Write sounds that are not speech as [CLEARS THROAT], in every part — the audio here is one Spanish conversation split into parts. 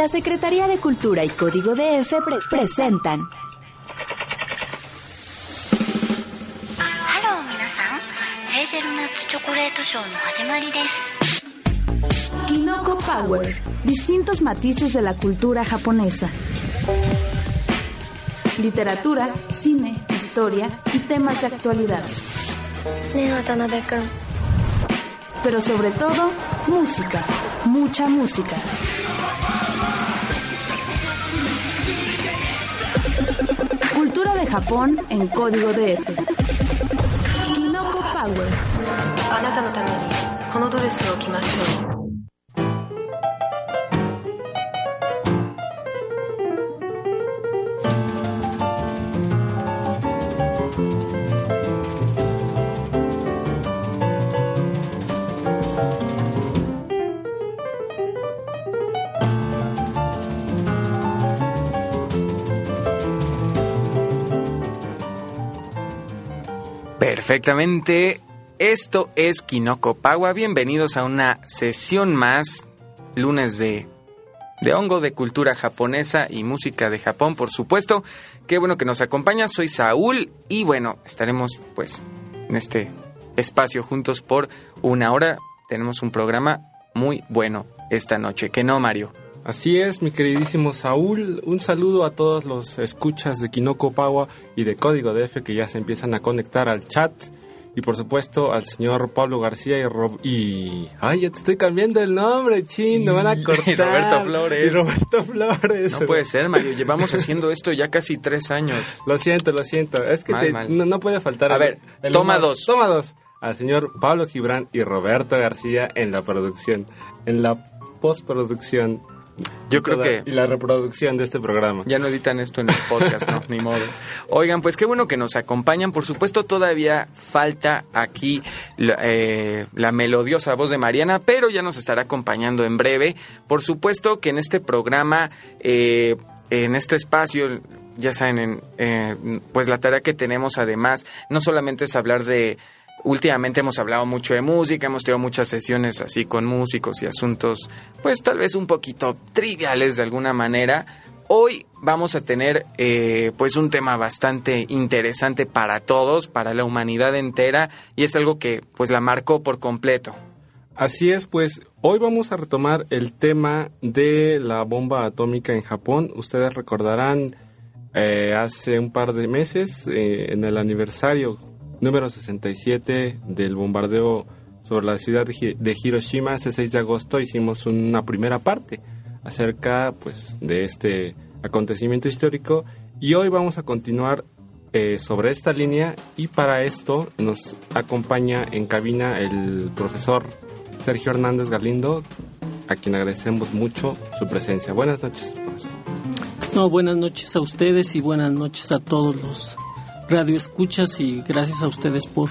La Secretaría de Cultura y Código DF presentan. Kinoko Power. Distintos matices de la cultura japonesa. Literatura, cine, historia y temas de actualidad. Pero sobre todo, música. Mucha música. Cultura de Japón en código DF. Kinoko Power. Perfectamente. Esto es Kinoko Pawa. Bienvenidos a una sesión más, lunes de, de hongo, de cultura japonesa y música de Japón, por supuesto. Qué bueno que nos acompaña. Soy Saúl y bueno, estaremos pues en este espacio juntos por una hora. Tenemos un programa muy bueno esta noche. ¿Que no, Mario? Así es, mi queridísimo Saúl. Un saludo a todos los escuchas de Kinoko Pawa y de Código DF que ya se empiezan a conectar al chat. Y por supuesto al señor Pablo García y Rob... Y... Ay, ya te estoy cambiando el nombre, chin, me van a [LAUGHS] cortar. Y Roberto Flores. Y Roberto Flores. No puede ser, Mario. Llevamos haciendo esto ya casi tres años. [LAUGHS] Lo siento, lo siento. Es que Mal, te- mal. No, no puede faltar... A el- ver, el toma dos. Toma dos. Al señor Pablo Gibran y Roberto García en la producción. En la postproducción. Yo creo Toda- que Y la reproducción de este programa. Ya no editan esto en el podcast, ¿no? [LAUGHS] Ni modo. Oigan, pues qué bueno que nos acompañan. Por supuesto, todavía falta aquí la, eh, la melodiosa voz de Mariana, pero ya nos estará acompañando en breve. Por supuesto que en este programa, eh, en este espacio, ya saben, en, eh, pues la tarea que tenemos además, no solamente es hablar de Últimamente hemos hablado mucho de música, hemos tenido muchas sesiones así con músicos y asuntos, pues tal vez un poquito triviales de alguna manera. Hoy vamos a tener eh, pues un tema bastante interesante para todos, para la humanidad entera, y es algo que pues la marcó por completo. Así es, pues hoy vamos a retomar el tema de la bomba atómica en Japón. Ustedes recordarán eh, hace un par de meses, eh, en el aniversario número 67 del bombardeo sobre la ciudad de Hi- de Hiroshima, ese 6 de agosto, hicimos una primera parte acerca pues, de este acontecimiento histórico y hoy vamos a continuar eh, sobre esta línea y para esto nos acompaña en cabina el profesor Sergio Hernández Galindo, a quien agradecemos mucho su presencia. Buenas noches, profesor. No, buenas noches a ustedes y buenas noches a todos los radioescuchas y gracias a ustedes por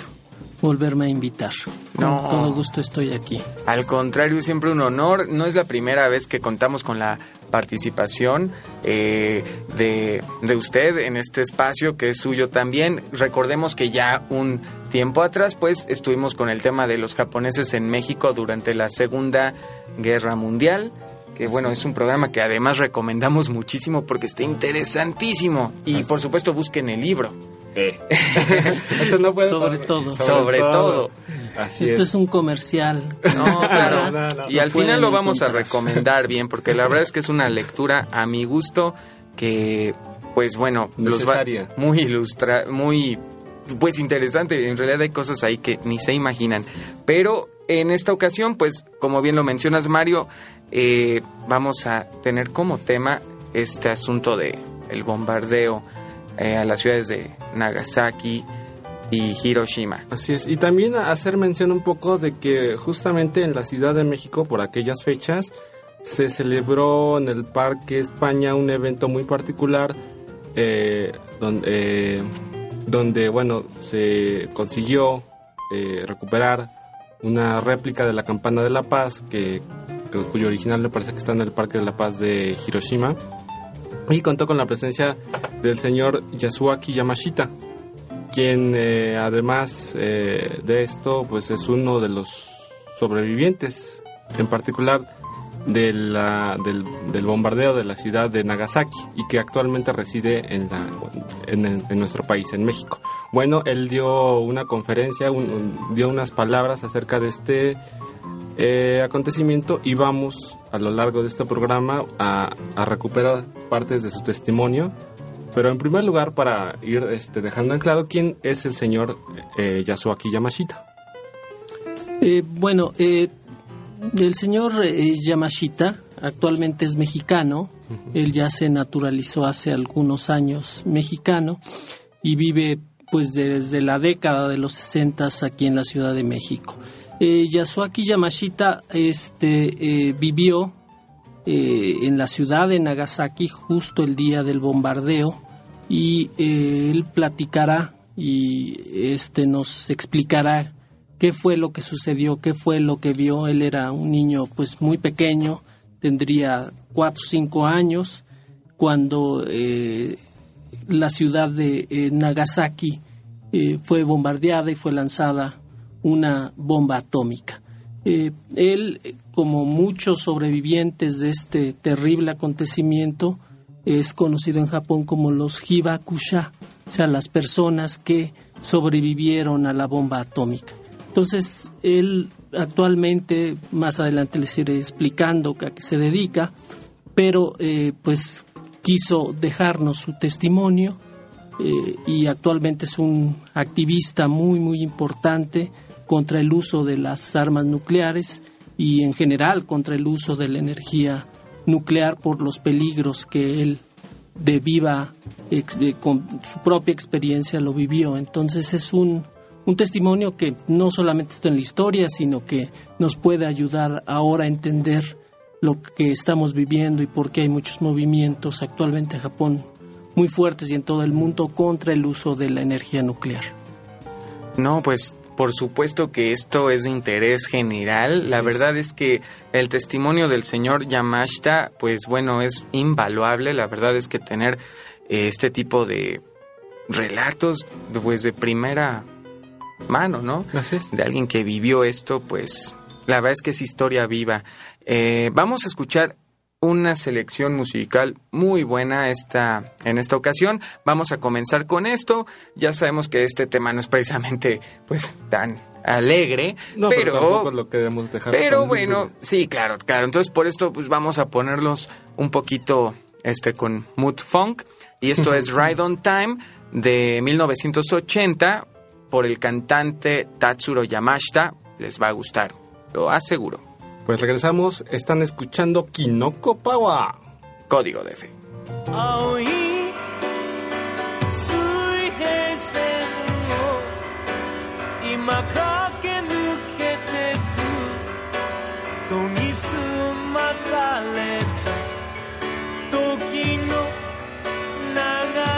volverme a invitar. Con No. todo gusto estoy aquí. Al contrario, siempre un honor. No es la primera vez que contamos con la participación eh, de, de usted en este espacio que es suyo también. Recordemos que ya un tiempo atrás, pues, estuvimos con el tema de los japoneses en México durante la Segunda Guerra Mundial. Que bueno, es un programa que además recomendamos muchísimo porque está interesantísimo. Y por supuesto, busquen el libro. [LAUGHS] Eso no puede Sobre todo. Sobre todo. Así Esto es. es un comercial. No, [LAUGHS] claro. No, no, no. y al final lo vamos a recomendar bien, porque la verdad es que es una lectura a mi gusto que, pues bueno, los va muy ilustra, muy pues interesante. En realidad hay cosas ahí que ni se imaginan. Pero en esta ocasión, pues como bien lo mencionas, Mario, eh, vamos a tener como tema este asunto de el bombardeo eh, a las ciudades de Nagasaki y Hiroshima. Así es. Y también hacer mención un poco de que justamente en la Ciudad de México, por aquellas fechas, se celebró en el Parque España un evento muy particular eh, donde, eh, donde, bueno, se consiguió eh, recuperar una réplica de la campana de la paz, que, que- cuyo original me parece que está en el Parque de la Paz de Hiroshima, y contó con la presencia del señor Yasuaki Yamashita, quien eh, además eh, de esto, pues es uno de los sobrevivientes, en particular de del, del bombardeo de la ciudad de Nagasaki y que actualmente reside en, la, en, nuestro país, en México. Bueno, él dio una conferencia, un- dio unas palabras acerca de este eh, acontecimiento y vamos a lo largo de este programa a, a recuperar partes de su testimonio. Pero en primer lugar, para ir este, dejando en claro quién es el señor eh, Yasuaki Yamashita. Eh, bueno, eh, el señor eh, Yamashita actualmente es mexicano. Él ya se naturalizó hace algunos años mexicano y vive pues desde la década de los 60 aquí en la Ciudad de México. Eh, Yasuaki Yamashita este, eh, vivió eh, en la ciudad de Nagasaki justo el día del bombardeo y él platicará y este nos explicará qué fue lo que sucedió, qué fue lo que vio. Él era un niño pues muy pequeño, tendría cuatro o cinco años cuando la ciudad de Nagasaki fue bombardeada y fue lanzada una bomba atómica. Eh, él, como muchos sobrevivientes de este terrible acontecimiento, es conocido en Japón como los Hibakusha, o sea, las personas que sobrevivieron a la bomba atómica. Entonces, él actualmente, más adelante les iré explicando a qué se dedica, pero eh, pues quiso dejarnos su testimonio eh, y actualmente es un activista muy, muy importante contra el uso de las armas nucleares y en general contra el uso de la energía nuclear por los peligros que él de viva, eh, con su propia experiencia lo vivió. Entonces es un, un testimonio que no solamente está en la historia, sino que nos puede ayudar ahora a entender lo que estamos viviendo y por qué hay muchos movimientos actualmente en Japón muy fuertes y en todo el mundo contra el uso de la energía nuclear. No, pues por supuesto que esto es de interés general. La verdad es que el testimonio del señor Yamashita, pues bueno, es invaluable. La verdad es que tener eh, este tipo de relatos, pues de primera mano, ¿no? De alguien que vivió esto, pues la verdad es que es historia viva. Eh, vamos a escuchar una selección musical muy buena esta, en esta ocasión. Vamos a comenzar con esto. Ya sabemos que este tema no es precisamente pues tan alegre, No, pero, pero, tampoco lo queremos dejar. pero bueno, sí, claro, claro. Entonces por esto pues vamos a ponerlos un poquito este con mood funk y esto es [LAUGHS] Ride on Time de 1980 por el cantante Tatsuro Yamashita. Les va a gustar, lo aseguro. Pues regresamos, están escuchando Kinoko Power. Código de fe. 青い水平線を今駆け抜けてく研ぎ澄まされた時の流れ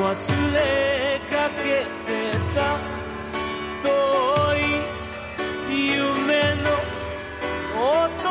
忘れかけてた遠い夢の音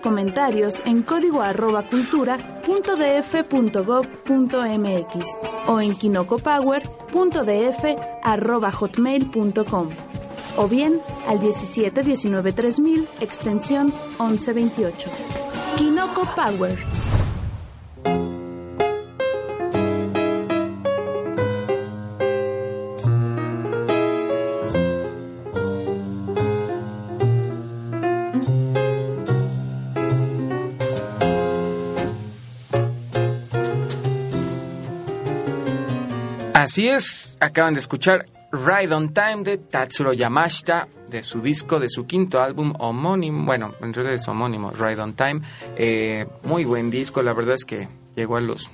comentarios en código arroba cultura punto df punto gov punto mx o en kinocopower.df arroba hotmail punto com o bien al 17 19 3000 extensión 1128. Kinoko Power. Así es, acaban de escuchar Ride on Time de Tatsuro Yamashita, de su disco, de su quinto álbum homónimo, bueno, en realidad es homónimo, Ride on Time. Eh, muy buen disco, la verdad es que llegó a los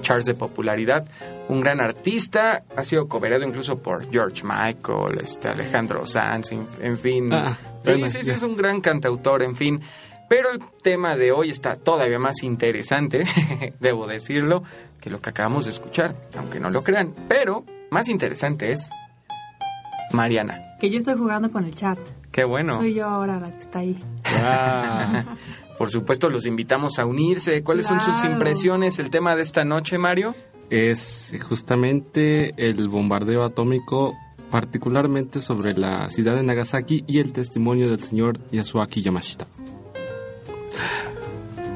charts de popularidad. Un gran artista, ha sido coberado incluso por George Michael, este, Alejandro Sanz, en, en fin. Ah, sí, sí, sí, es un gran cantautor, en fin. Pero el tema de hoy está todavía más interesante, [LAUGHS] debo decirlo, que lo que acabamos de escuchar, aunque no lo crean. Pero más interesante es Mariana. Que yo estoy jugando con el chat. Qué bueno. Soy yo ahora la que está ahí. Ah, Por supuesto, los invitamos a unirse. ¿Cuáles son sus impresiones? El tema de esta noche, Mario. es justamente el bombardeo atómico, particularmente sobre la ciudad de Nagasaki y el testimonio del señor Yasuaki Yamashita.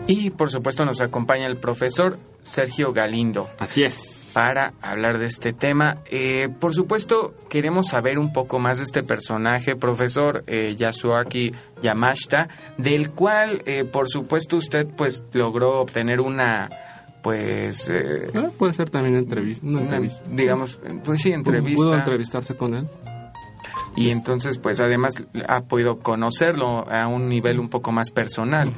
Y por supuesto nos acompaña el profesor Sergio Galindo Así es. para hablar de este tema. Eh, por supuesto, queremos saber un poco más de este personaje, profesor eh, Yasuaki Yamashita, del cual, eh, por supuesto, usted pues logró obtener una, pues, eh, Ah, puede ser también entrevista. Una entrevista. digamos, pues sí, entrevista. ¿Pudo entrevistarse con él? Y entonces, pues además ha podido conocerlo a un nivel un poco más personal.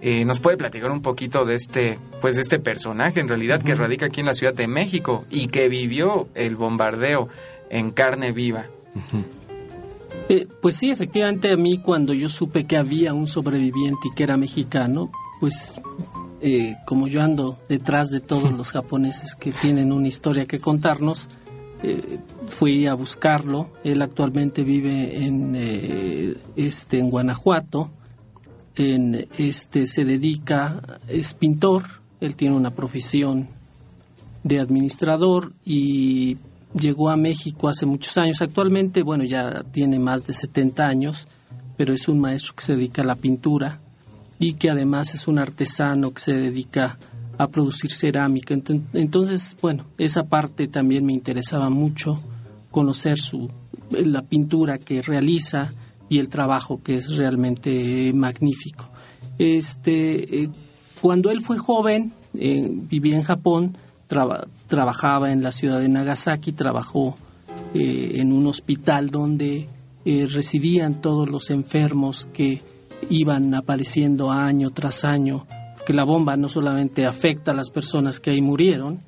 Eh, ¿Nos puede platicar un poquito de este, pues de este personaje en realidad que radica aquí en la Ciudad de México y que vivió el bombardeo en carne viva? Eh, pues sí, efectivamente a mí cuando yo supe que había un sobreviviente y que era mexicano, pues eh, como yo ando detrás de todos [LAUGHS] los japoneses que tienen una historia que contarnos, eh, fui a buscarlo. Él actualmente vive en eh, este en Guanajuato. En este se dedica es pintor. Él tiene una profesión de administrador y llegó a México hace muchos años. Actualmente, bueno, ya tiene más de 70 años, pero es un maestro que se dedica a la pintura y que además es un artesano que se dedica a producir cerámica. Entonces, bueno, esa parte también me interesaba mucho, conocer su, la pintura que realiza y el trabajo que es realmente magnífico. Este, eh, cuando él fue joven, eh, vivía en Japón, traba- trabajaba en la ciudad de Nagasaki, trabajó eh, en un hospital donde eh, residían todos los enfermos que iban apareciendo año tras año, porque la bomba no solamente afecta a las personas que ahí murieron,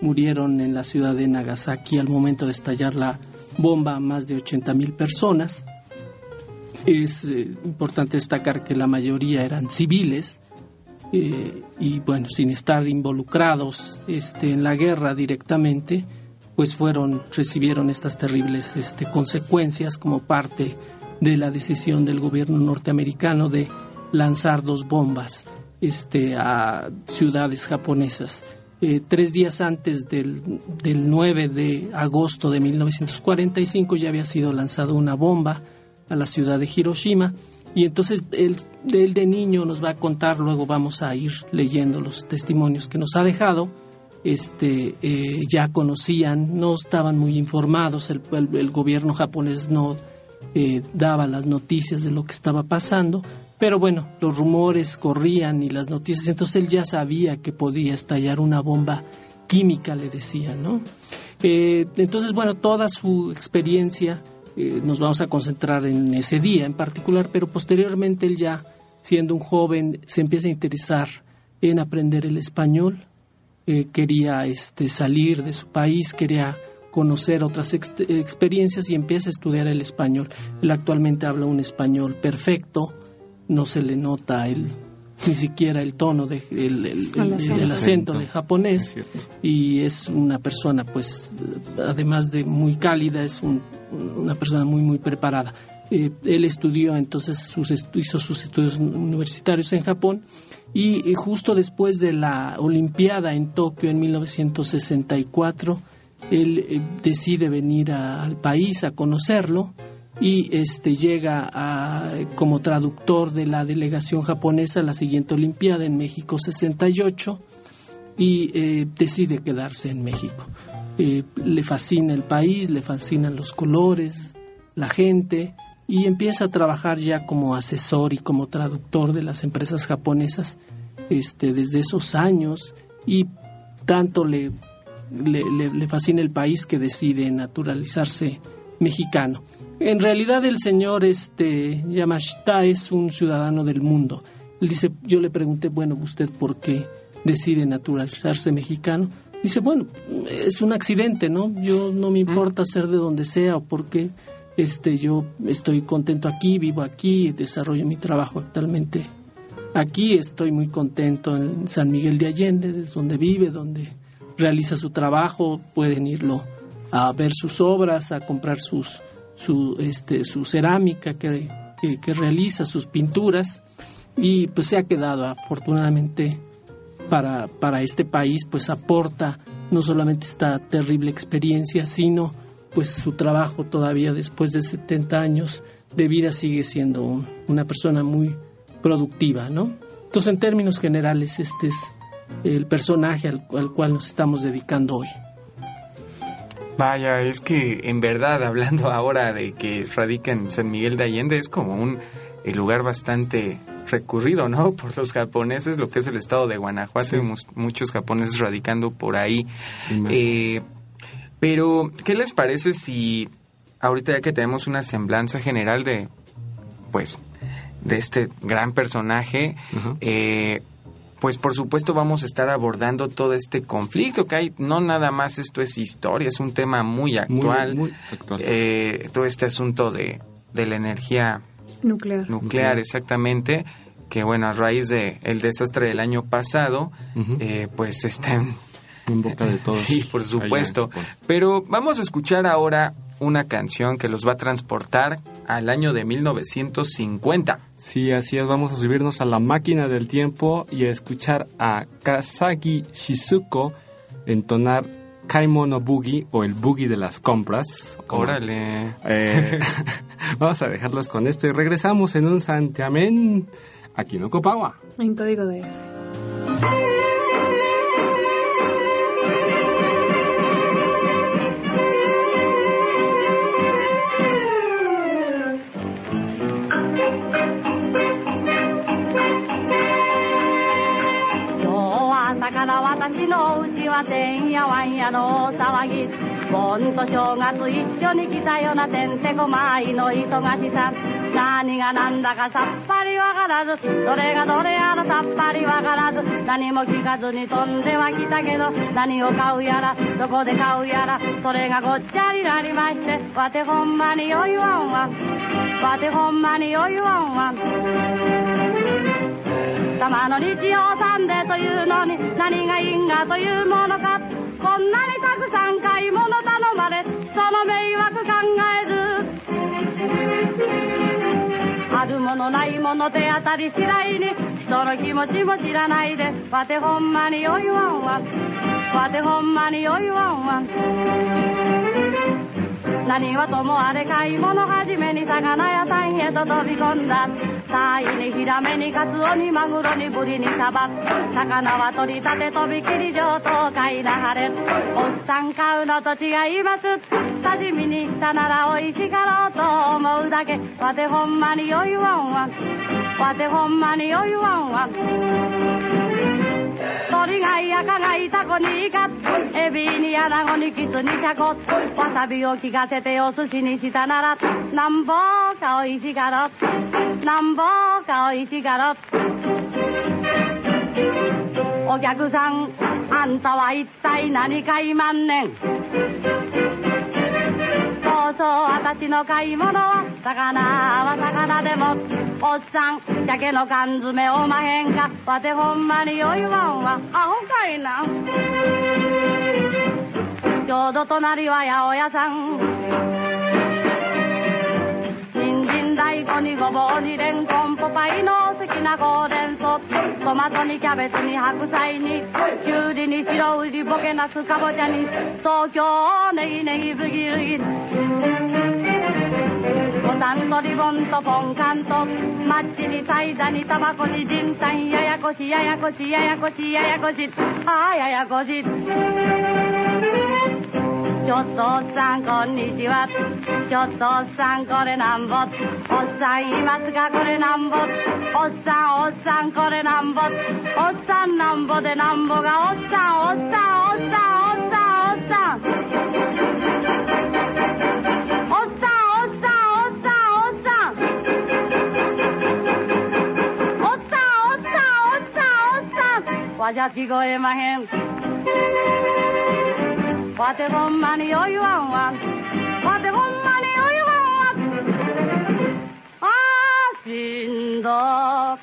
murieron en la ciudad de Nagasaki al momento de estallar la bomba más de 80 mil personas. Es eh, importante destacar que la mayoría eran civiles eh, y bueno, sin estar involucrados este, en la guerra directamente, pues fueron recibieron estas terribles este, consecuencias como parte de la decisión del gobierno norteamericano de lanzar dos bombas este, a ciudades japonesas. Eh, tres días antes del, del 9 de agosto de 1945 ya había sido lanzada una bomba a la ciudad de Hiroshima. Y entonces él, él de niño nos va a contar, luego vamos a ir leyendo los testimonios que nos ha dejado, este, eh, ya conocían, no estaban muy informados, el, el- el gobierno japonés no eh, daba las noticias de lo que estaba pasando, pero bueno, los rumores corrían y las noticias, entonces él ya sabía que podía estallar una bomba química, le decía, ¿no? Eh, entonces, bueno, toda su experiencia eh, nos vamos a concentrar en ese día en particular, pero posteriormente él ya, siendo un joven, se empieza a interesar en aprender el español, eh, quería este, salir de su país, quería conocer otras ex- experiencias y empieza a estudiar el español. Él actualmente habla un español perfecto, no se le nota el ni siquiera el tono de el, el- el- El el- acento. de japonés. Y es una persona pues además de muy cálida es un- una persona muy muy preparada. Eh, él estudió entonces, sus estu- hizo sus estudios universitarios en Japón y eh, justo después de la Olimpiada en Tokio en 1964, él eh, decide venir a- al país a conocerlo y este llega a, como traductor de la delegación japonesa a la siguiente Olimpiada en México 68 y eh, decide quedarse en México. Eh, le fascina el país, le fascinan los colores, la gente y empieza a trabajar ya como asesor y como traductor de las empresas japonesas este, desde esos años y tanto le, le, le- le fascina el país que decide naturalizarse mexicano. En realidad el señor este, Yamashita es un ciudadano del mundo. Él dice, yo le pregunté, bueno, ¿usted por qué decide naturalizarse mexicano? Dice, bueno, es un accidente, ¿no? Yo no me importa ser de donde sea o porque este, yo estoy contento aquí, vivo aquí, desarrollo mi trabajo actualmente aquí. Estoy muy contento en San Miguel de Allende, desde donde vive, donde realiza su trabajo. Pueden irlo a ver sus obras, a comprar sus, su, este, su cerámica que, que, realiza, sus pinturas. Y pues se ha quedado afortunadamente para, para este país, pues aporta no solamente esta terrible experiencia, sino pues su trabajo todavía después de 70 años de vida sigue siendo un- una persona muy productiva, ¿no? Entonces, en términos generales, este es el personaje al, al cual nos estamos dedicando hoy. Vaya, es que en verdad, hablando [LAUGHS] ahora de que radica en San Miguel de Allende, es como un eh, lugar bastante recurrido, ¿no? [LAUGHS] Por los japoneses, lo que es el estado de Guanajuato, Sí. y muchos japoneses radicando por ahí. Eh, pero, ¿qué les parece si ahorita ya que tenemos una semblanza general de, pues, de este gran personaje, eh, pues por supuesto vamos a estar abordando todo este conflicto que hay. No nada más esto es historia, es un tema muy actual. muy actual. Eh, todo este asunto de, de la energía Nuclear. nuclear, Nuclear. exactamente, que bueno, a raíz de el desastre del año pasado, eh, pues está en en boca de todos. Sí, por allá supuesto. Pero vamos a escuchar ahora una canción que los va a transportar al año de 1950. Sí, así es, vamos a subirnos a la máquina del tiempo y a escuchar a Kasagi Shizuko entonar Kaimono Boogie o el Boogie de las compras. Órale. Eh, [LAUGHS] vamos a dejarlos con esto y regresamos en un santiamén aquí en Copawa. En código de F. やわんやの騒ぎ盆と正月一緒に来たようなてんてこまいの忙しさ。何が何だかさっぱりわからずどれがどれやらさっぱりわからず。何も聞かずに飛んでは来たけど何を買うやらどこで買うやらそれがごっちゃになりまして。わてほんまによいわんわ。わてほんまによいわんわ。玉の日曜サンデーというのに何が因果というものかんなにたくさん買い物頼まれその迷惑考えず。あるものないもの手当たり次第に人の気持ちも知らないでわてほんまによいわんわ。わてほんまによいわんわ。何はともあれ買い物はじめに魚屋さんへと飛び込んだ。サイにヒラメにカツオにマグロにブリにサバ魚は取り立てとびきり上等買いなはれおっさん買うのと違います刺身にしたならおいしかろうと思うだけわてほんまによいわんわわてほんまによいわんわ鳥がいやかがいタコにイカエビにアナゴにキツにシャコわさびを効かせてお寿司にしたならなんぼかおいしがろなんぼかおいしがろお客さんあんたは一体何かいまんねん。そう私の買い物は魚は魚でもおっさん鮭の缶詰おまへんかわてほんまに酔いわんわアホかいな。ちょうど隣は八百屋さん。こにごぼうにレンコンポパイの好きなほうれん草トマトにキャベツに白菜にきゅうりに白うりボケナスかぼちゃに東京ネギネギブギズギボタンとリボンとポンカンとマッチにサイダにタバコにジンタンややこしややこしややこしややこし。ああややこし。ちょっとおっさんこんにちはちょっとおっさんこれなんぼおっさんいますかこれなんぼおっさんおっさんこれなんぼおっさんなんぼでなんぼがおっさんおっさんおっさんおっさんおっさんおっさんわじゃ聞こえまへん。ど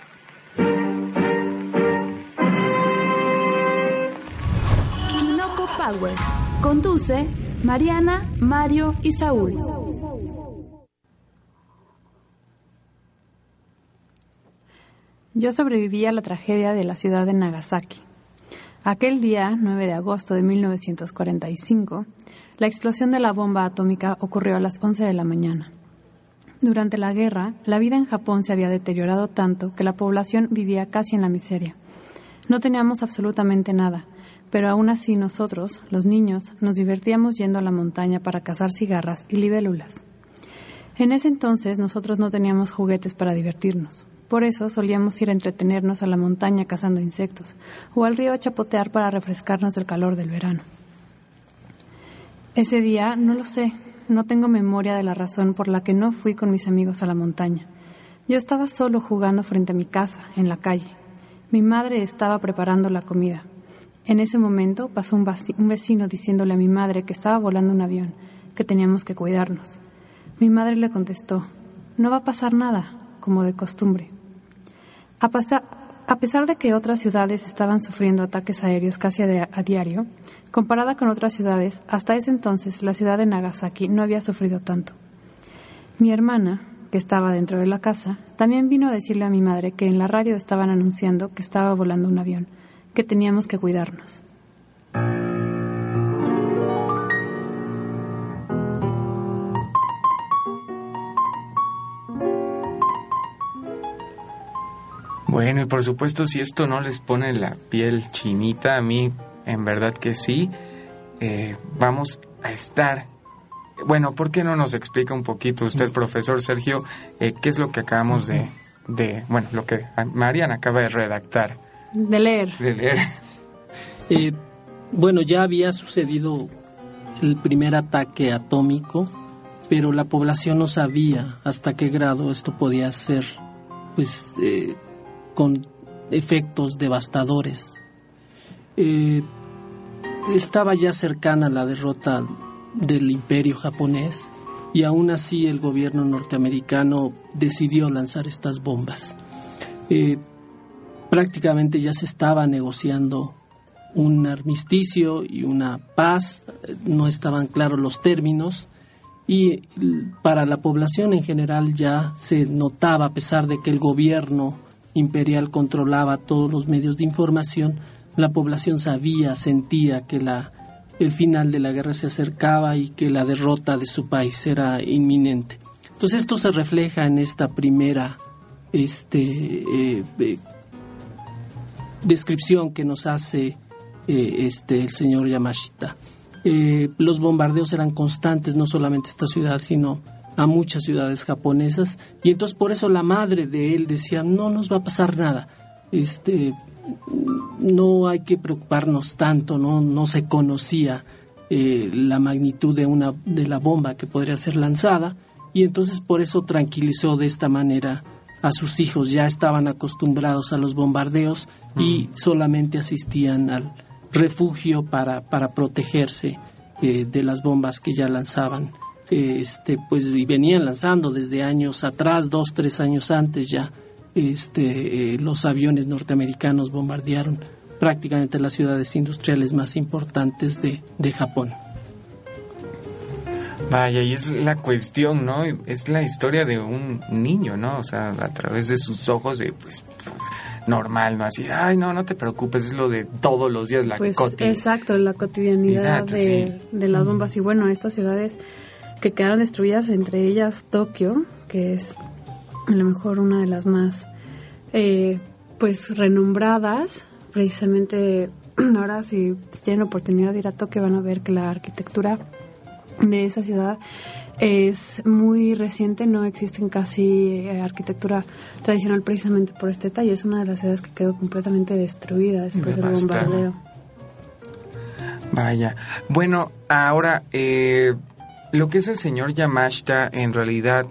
Kinoco Power. Conduce Mariana, Mario y Saúl. Yo sobreviví a la tragedia de la ciudad de Nagasaki. Aquel día, 9 de agosto de 1945, la explosión de la bomba atómica ocurrió a las 11 de la mañana. Durante la guerra, la vida en Japón se había deteriorado tanto que la población vivía casi en la miseria. No teníamos absolutamente nada, pero aún así nosotros, los niños, nos divertíamos yendo a la montaña para cazar cigarras y libélulas. En ese entonces nosotros no teníamos juguetes para divertirnos. Por eso solíamos ir a entretenernos a la montaña cazando insectos o al río a chapotear para refrescarnos del calor del verano. Ese día, no lo sé, no tengo memoria de la razón por la que no fui con mis amigos a la montaña. Yo estaba solo jugando frente a mi casa, en la calle. Mi madre estaba preparando la comida. En ese momento pasó un, un vecino diciéndole a mi madre que estaba volando un avión, que teníamos que cuidarnos. Mi madre le contestó, no va a pasar nada, como de costumbre. A, pesar de que otras ciudades estaban sufriendo ataques aéreos casi a diario, comparada con otras ciudades, hasta ese entonces la ciudad de Nagasaki no había sufrido tanto. Mi hermana, que estaba dentro de la casa, también vino a decirle a mi madre que en la radio estaban anunciando que estaba volando un avión, que teníamos que cuidarnos. Bueno, y por supuesto, si esto no les pone la piel chinita, a mí en verdad que sí, eh, vamos a estar. Bueno, ¿por qué no nos explica un poquito usted, profesor Sergio, eh, qué es lo que acabamos de, de, bueno, lo que Mariana acaba de redactar, De leer. de leer? [LAUGHS] Eh, bueno, ya había sucedido el primer ataque atómico, pero la población no sabía hasta qué grado esto podía ser, pues, eh, con efectos devastadores. Eh, estaba ya cercana la derrota del imperio japonés y aún así el gobierno norteamericano decidió lanzar estas bombas. Eh, prácticamente ya se estaba negociando un armisticio y una paz, no estaban claros los términos y para la población en general ya se notaba, a pesar de que el gobierno imperial controlaba todos los medios de información, la población sabía, sentía que la, el final de la guerra se acercaba y que la derrota de su país era inminente. Entonces esto se refleja en esta primera este, eh, eh, descripción que nos hace eh, este, el señor Yamashita. Los bombardeos eran constantes, no solamente esta ciudad, sino a muchas ciudades japonesas. Y entonces por eso la madre de él decía, no nos va a pasar nada. Este, no hay que preocuparnos tanto, no, no se conocía eh, la magnitud de, una, de la bomba que podría ser lanzada. Y entonces por eso tranquilizó de esta manera a sus hijos. Ya estaban acostumbrados a los bombardeos y solamente asistían al refugio para, para protegerse eh, de las bombas que ya lanzaban. Este, pues y venían lanzando desde años atrás, dos, tres años antes ya. Este, eh, los aviones norteamericanos bombardearon prácticamente las ciudades industriales más importantes de, de Japón. Vaya, y es la cuestión, ¿no? Es la historia de un niño, ¿no? O sea, a través de sus ojos de, pues, pues, normal, ¿no? Así, ay, no, no te preocupes, es lo de todos los días, la Pues exacto, la cotidianidad de, sí. de las bombas. Y bueno, estas ciudades que quedaron destruidas, entre ellas Tokio, que es a lo mejor una de las más eh, pues renombradas, precisamente [CLEARS THROAT] ahora si tienen oportunidad de ir a Tokio van a ver que la arquitectura de esa ciudad es muy reciente, no existen casi eh, arquitectura tradicional precisamente por este detalle. Es una de las ciudades que quedó completamente destruida después del bombardeo. Vaya. Bueno, ahora, eh, lo que es el señor Yamashita, en realidad,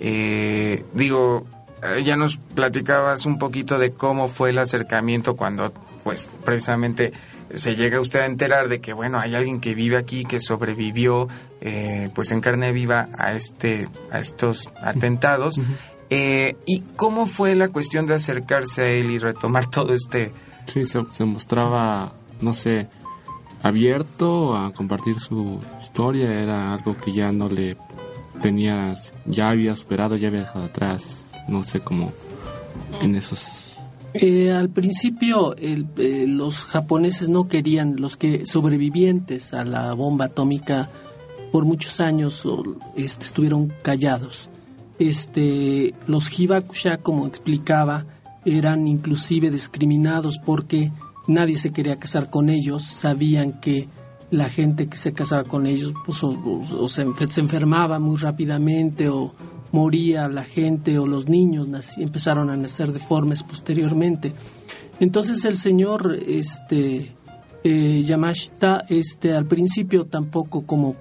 eh, digo, eh, ya nos platicabas un poquito de cómo fue el acercamiento cuando, pues, precisamente se llega usted a enterar de que, bueno, hay alguien que vive aquí, que sobrevivió, eh, pues, en carne viva a este, a estos atentados. Eh, ¿Y cómo fue la cuestión de acercarse a él y retomar todo este... Sí, se, se mostraba, no sé, abierto a compartir su historia. Era algo que ya no le tenías, ya había superado, ya había dejado atrás. No sé cómo en esos... Eh, al principio eh, los japoneses no querían, los que sobrevivientes a la bomba atómica por muchos años este, estuvieron callados. Este, los hibakusha, como explicaba, eran inclusive discriminados porque nadie se quería casar con ellos, sabían que la gente que se casaba con ellos pues, o, se, enfer- se enfermaba muy rápidamente o moría la gente o los niños empezaron a nacer deformes posteriormente. Entonces el señor este, eh, Yamashita este, al principio tampoco como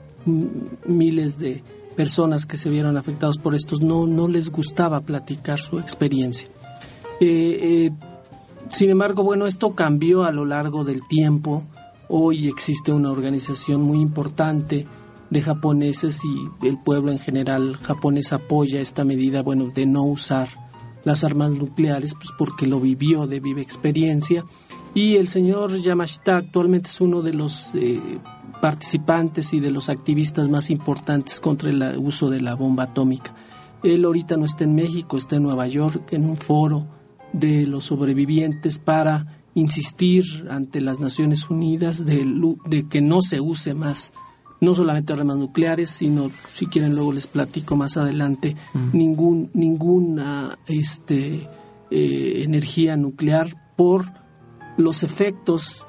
miles de personas que se vieron afectados por estos no, no les gustaba platicar su experiencia. Eh, eh, sin embargo, bueno, esto cambió a lo largo del tiempo. Hoy existe una organización muy importante de japoneses y el pueblo en general japonés apoya esta medida, bueno, de no usar las armas nucleares, pues porque lo vivió de viva experiencia. Y el señor Yamashita actualmente es uno de los eh, participantes y de los activistas más importantes contra el uso de la bomba atómica. Él ahorita no está en México, está en Nueva York, en un foro de los sobrevivientes para insistir ante las Naciones Unidas de, que no se use más, no solamente armas nucleares, sino, si quieren luego les platico más adelante, ningún, ninguna este, eh, energía nuclear por los efectos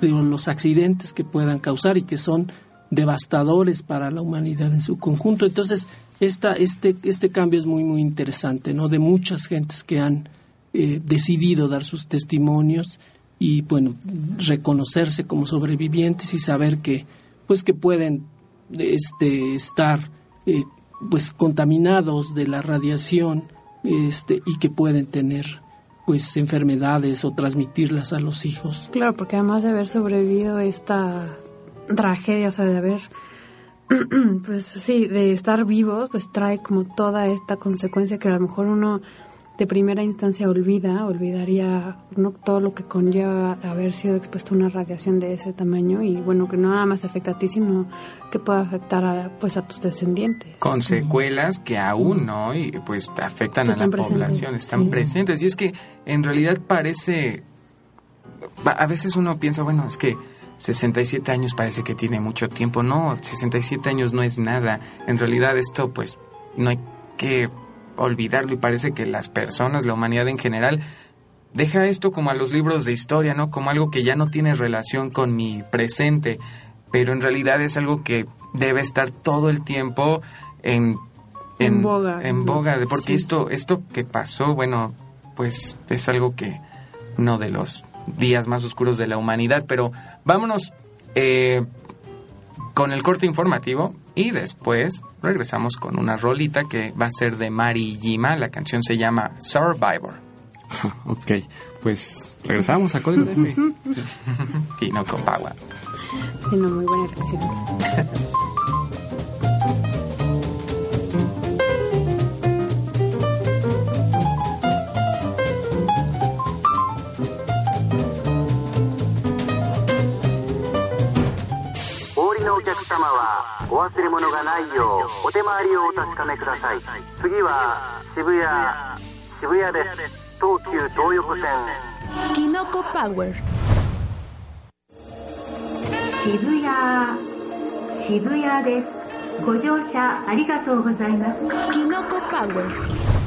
de los accidentes que puedan causar y que son devastadores para la humanidad en su conjunto. Entonces, esta, este, este cambio es muy, muy interesante, ¿no? De muchas gentes que han eh, decidido dar sus testimonios y, bueno, reconocerse como sobrevivientes y saber que, pues, que pueden este, estar, eh, pues, contaminados de la radiación este, y que pueden tener pues enfermedades o transmitirlas a los hijos. Claro, porque además de haber sobrevivido esta tragedia, o sea, de haber, [CLEARS THROAT] pues sí, de estar vivos, pues trae como toda esta consecuencia que a lo mejor uno de primera instancia olvida, olvidaría no todo lo que conlleva haber sido expuesto a una radiación de ese tamaño y bueno, que no nada más afecta a ti, sino que puede afectar a, pues a tus descendientes. con secuelas que aún no y pues afectan a la presentes, población, están sí. presentes. Y es que en realidad parece, a veces uno piensa, bueno, es que 67 años parece que tiene mucho tiempo. No, 67 años no es nada. En realidad esto pues no hay que olvidarlo y parece que las personas, la humanidad en general, deja esto como a los libros de historia, ¿no? Como algo que ya no tiene relación con mi presente, pero en realidad es algo que debe estar todo el tiempo en En boga. en boga, porque Sí. esto esto que pasó, bueno, pues es algo que uno de los días más oscuros de la humanidad, pero vámonos eh, con el corte informativo y después regresamos con una rolita que va a ser de Mari Jima. La canción se llama Survivor. [LAUGHS] ok, pues regresamos a Código de Tino [LAUGHS] Copagua. Bueno, muy buena canción. 忘れ物物がないようお手回りをお確かめください次は渋谷渋谷です東急東横線 Kinoko Power. 渋谷渋谷ですご乗車ありがとうございます Kinoko Power. Kinoko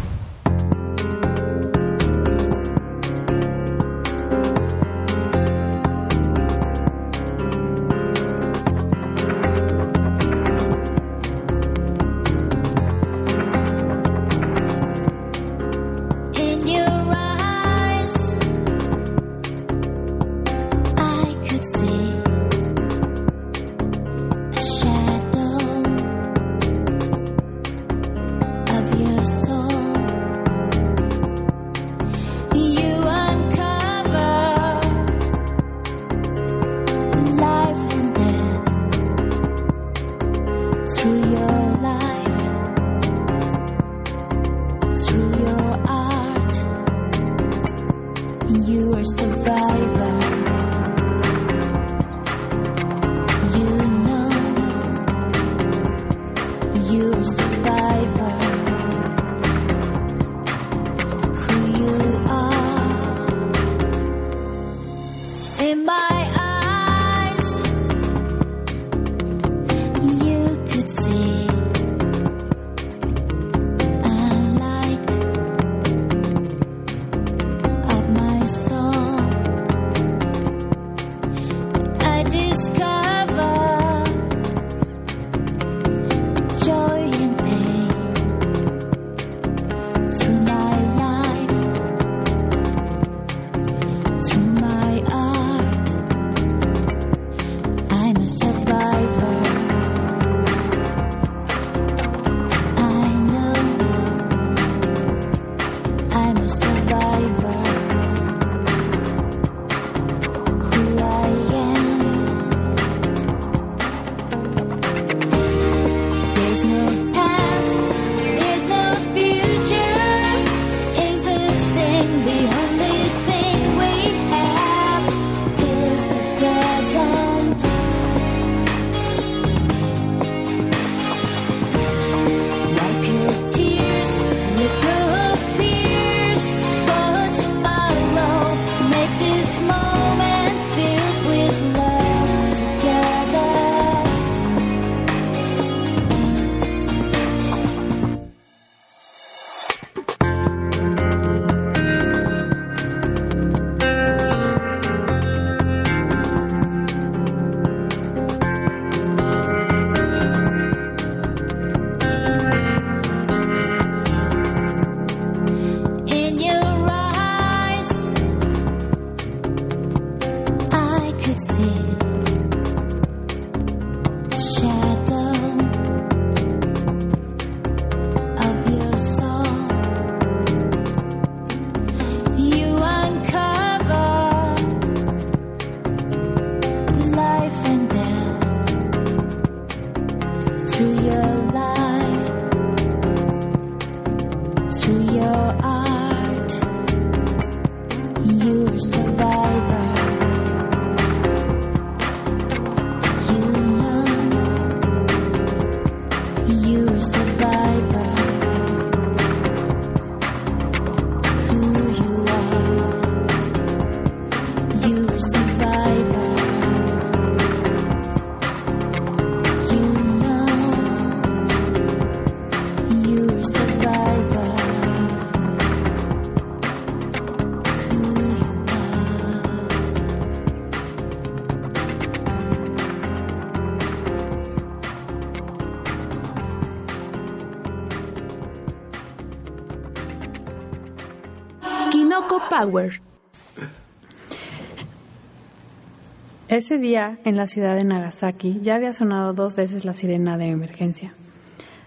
Ese día, en la ciudad de Nagasaki, ya había sonado dos veces la sirena de emergencia.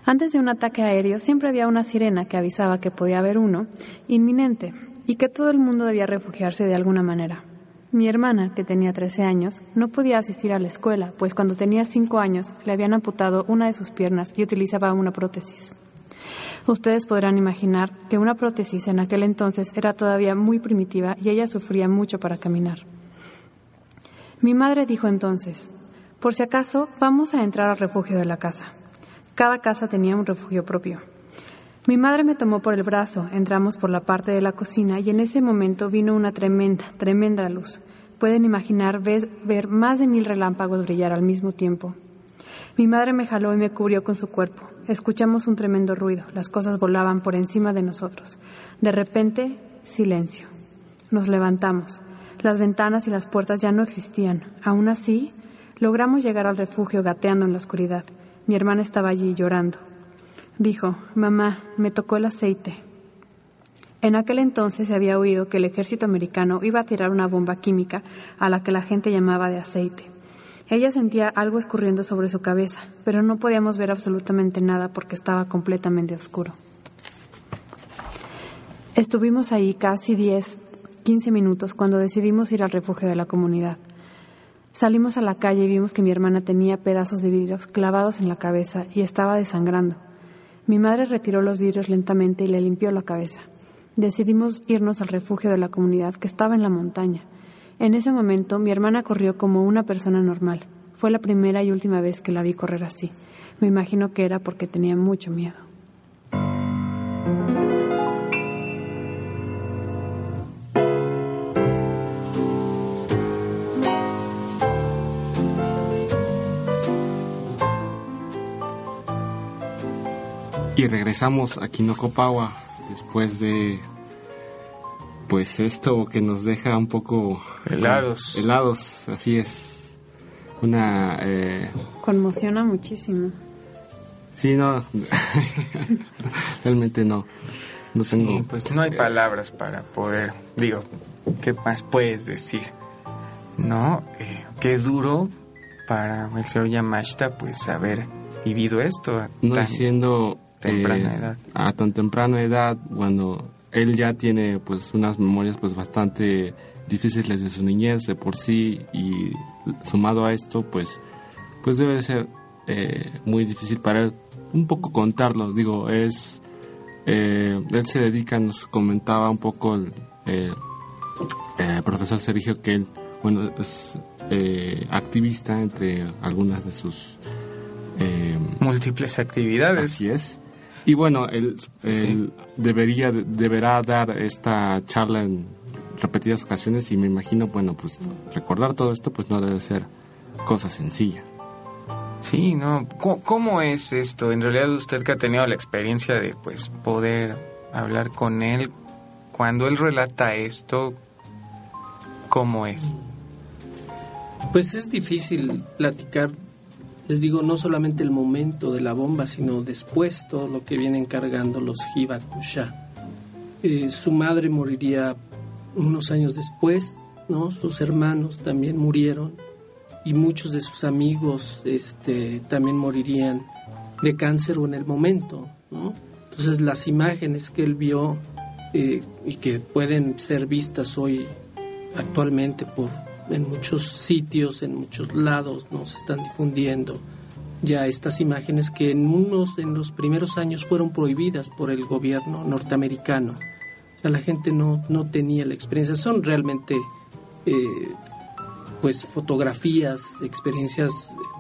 Antes de un ataque aéreo siempre había una sirena que avisaba que podía haber uno inminente y que todo el mundo debía refugiarse de alguna manera. Mi hermana, que tenía 13 años, no podía asistir a la escuela, pues cuando tenía 5 años le habían amputado una de sus piernas y utilizaba una prótesis. Ustedes podrán imaginar que una prótesis en aquel entonces era todavía muy primitiva y ella sufría mucho para caminar. Mi madre dijo entonces, por si acaso, vamos a entrar al refugio de la casa. Cada casa tenía un refugio propio. Mi madre me tomó por el brazo, entramos por la parte de la cocina y en ese momento vino una tremenda, tremenda luz. Pueden imaginar ver más de mil relámpagos brillar al mismo tiempo. Mi madre me jaló y me cubrió con su cuerpo. Escuchamos un tremendo ruido, las cosas volaban por encima de nosotros. De repente, silencio. Nos levantamos. Las ventanas y las puertas ya no existían. Aún así, logramos llegar al refugio gateando en la oscuridad. Mi hermana estaba allí llorando. Dijo, mamá, me tocó el aceite. En aquel entonces se había oído que el ejército americano iba a tirar una bomba química a la que la gente llamaba de aceite. Ella sentía algo escurriendo sobre su cabeza, pero no podíamos ver absolutamente nada porque estaba completamente oscuro. Estuvimos ahí casi 10, 15 minutos cuando decidimos ir al refugio de la comunidad. Salimos a la calle y vimos que mi hermana tenía pedazos de vidrios clavados en la cabeza y estaba desangrando. Mi madre retiró los vidrios lentamente y le limpió la cabeza. Decidimos irnos al refugio de la comunidad que estaba en la montaña. En ese momento mi hermana corrió como una persona normal. Fue la primera y última vez que la vi correr así. Me imagino que era porque tenía mucho miedo. Y regresamos a Quinocopawa después de pues esto que nos deja un poco Helados. helados, así es. Una eh, Conmociona muchísimo. sí, no. [LAUGHS] Realmente no. No tengo Sí, pues no hay palabras para poder, digo, ¿qué más puedes decir? ¿No? Eh, qué duro para el señor Yamashita, pues, haber vivido esto a no tan siendo temprana eh, edad. a tan temprana edad cuando él ya tiene pues unas memorias pues bastante difíciles de su niñez de por sí y sumado a esto pues pues debe de ser eh, muy difícil para él un poco contarlo digo es eh, él se dedica nos comentaba un poco el eh, eh, profesor Sergio que él bueno es eh, activista entre algunas de sus múltiples actividades. Así es. Y bueno, él, él debería, deberá dar esta charla en repetidas ocasiones y me imagino, bueno, pues recordar todo esto pues no debe ser cosa sencilla. Sí, ¿no? ¿Cómo, cómo es esto? En realidad usted que ha tenido la experiencia de pues poder hablar con él, cuando él relata esto, ¿cómo es? Pues es difícil platicar, les digo, no solamente el momento de la bomba, sino después todo lo que vienen cargando los Hibakusha. Eh, su madre moriría unos años después, ¿no? Sus hermanos también murieron y muchos de sus amigos este, también morirían de cáncer o en el momento, ¿no? Entonces las imágenes que él vio eh, y que pueden ser vistas hoy actualmente por en muchos sitios, en muchos lados, no se están difundiendo ya estas imágenes que en unos en los primeros años fueron prohibidas por el gobierno norteamericano. O sea, la gente no, no tenía la experiencia. Son realmente eh, pues fotografías, experiencias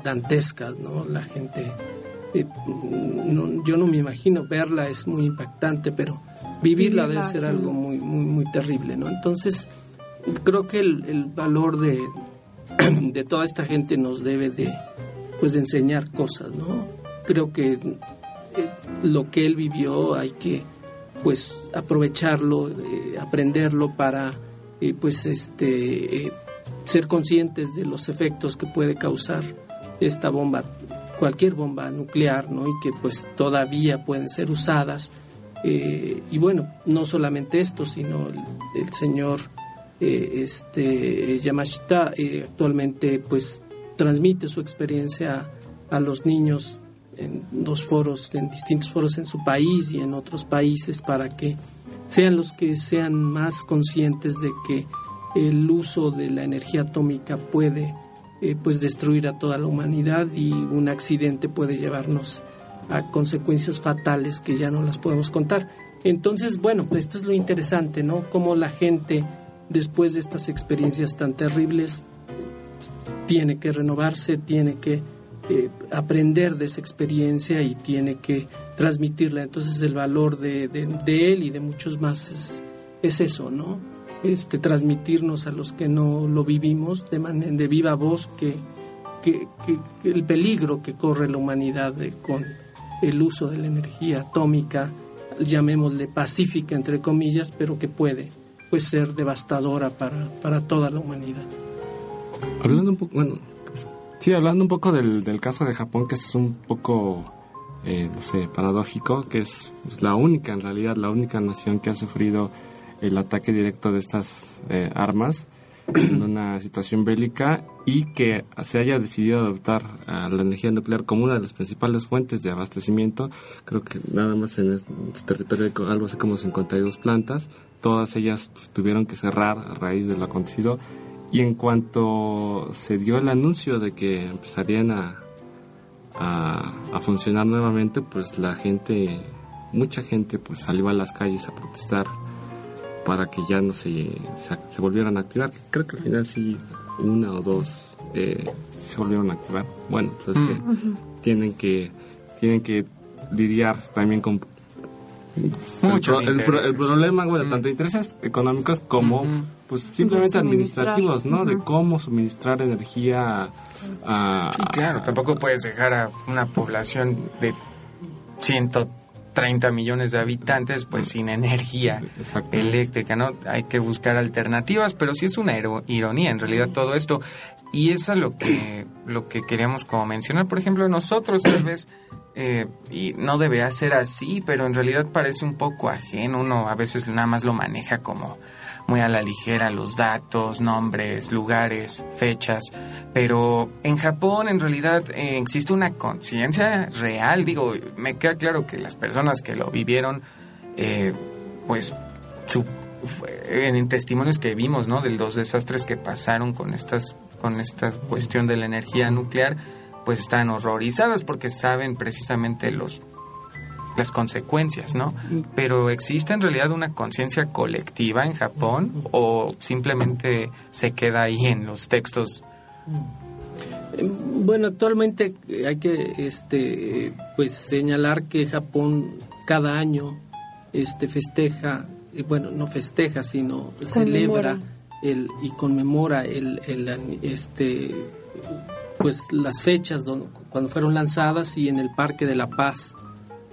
dantescas, ¿no? La gente eh, no- yo no me imagino verla es muy impactante, pero vivirla debe ser algo muy muy muy terrible, ¿no? Entonces creo que el, el valor de, [CLEARS THROAT] de toda esta gente nos debe de pues de enseñar cosas, ¿no? Creo que eh, lo que él vivió hay que pues aprovecharlo, eh, aprenderlo para eh, pues este ser conscientes de los efectos que puede causar esta bomba, cualquier bomba nuclear, ¿no? Y que pues todavía pueden ser usadas. Y bueno, no solamente esto, sino el señor eh, este Yamashita eh, actualmente pues transmite su experiencia a los niños en dos foros, en distintos foros en su país y en otros países para que sean los que sean más conscientes de que el uso de la energía atómica puede eh, pues destruir a toda la humanidad y un accidente puede llevarnos a consecuencias fatales que ya no las podemos contar. Entonces, bueno, pues esto es lo interesante, ¿no? Cómo la gente, después de estas experiencias tan terribles, tiene que renovarse, tiene que eh, aprender de esa experiencia y tiene que transmitirla. Entonces el valor de, él y de muchos más es, es eso, ¿no? Este, transmitirnos a los que no lo vivimos de, manera, de viva voz que, el peligro que corre la humanidad de- con el uso de la energía atómica, llamémosle pacífica entre comillas, pero que puede pues, ser devastadora para, para toda la humanidad. Hablando un poco, bueno, sí, hablando un poco del, del caso de Japón, que es un poco, eh, no sé, paradójico, que es la única, en realidad, la única nación que ha sufrido el ataque directo de estas eh, armas [CLEARS THROAT] en una situación bélica y que se haya decidido adoptar a la energía nuclear como una de las principales fuentes de abastecimiento. Creo que nada más en este territorio hay algo así como 52 plantas. Todas ellas tuvieron que cerrar a raíz de lo acontecido. Y en cuanto se dio el anuncio de que empezarían a, a, a funcionar nuevamente, pues la gente, mucha gente pues salió a las calles a protestar para que ya no se, se, se volvieran a activar. Creo que al final sí, una o dos eh, se volvieron a activar. Bueno, pues es que Mm. Tienen que tienen que lidiar también con Muchos el, pro- el problema, bueno, tanto intereses económicos como pues simplemente administrativos, ¿no? De cómo suministrar energía a, Sí, claro, tampoco puedes dejar a una población de 130 millones de habitantes pues sin energía eléctrica, ¿no? Hay que buscar alternativas, pero sí es una ironía en realidad todo esto. Y eso es lo que, lo que queríamos como mencionar. Por ejemplo, nosotros tal vez, eh, y no debería ser así, pero en realidad parece un poco ajeno. Uno a veces nada más lo maneja como muy a la ligera los datos, nombres, lugares, fechas. Pero en Japón en realidad eh, existe una conciencia real. Digo, me queda claro que las personas que lo vivieron, eh, pues su- en testimonios que vimos, ¿no? De los desastres que pasaron con estas con esta cuestión de la energía nuclear, pues están horrorizadas porque saben precisamente los las consecuencias, ¿no? Pero existe en realidad una conciencia colectiva en Japón o simplemente se queda ahí en los textos. Eh, Bueno, actualmente hay que este pues señalar que Japón cada año este festeja, eh, bueno, no festeja, sino celebra el y conmemora el, el este pues las fechas cuando fueron lanzadas y en el Parque de la Paz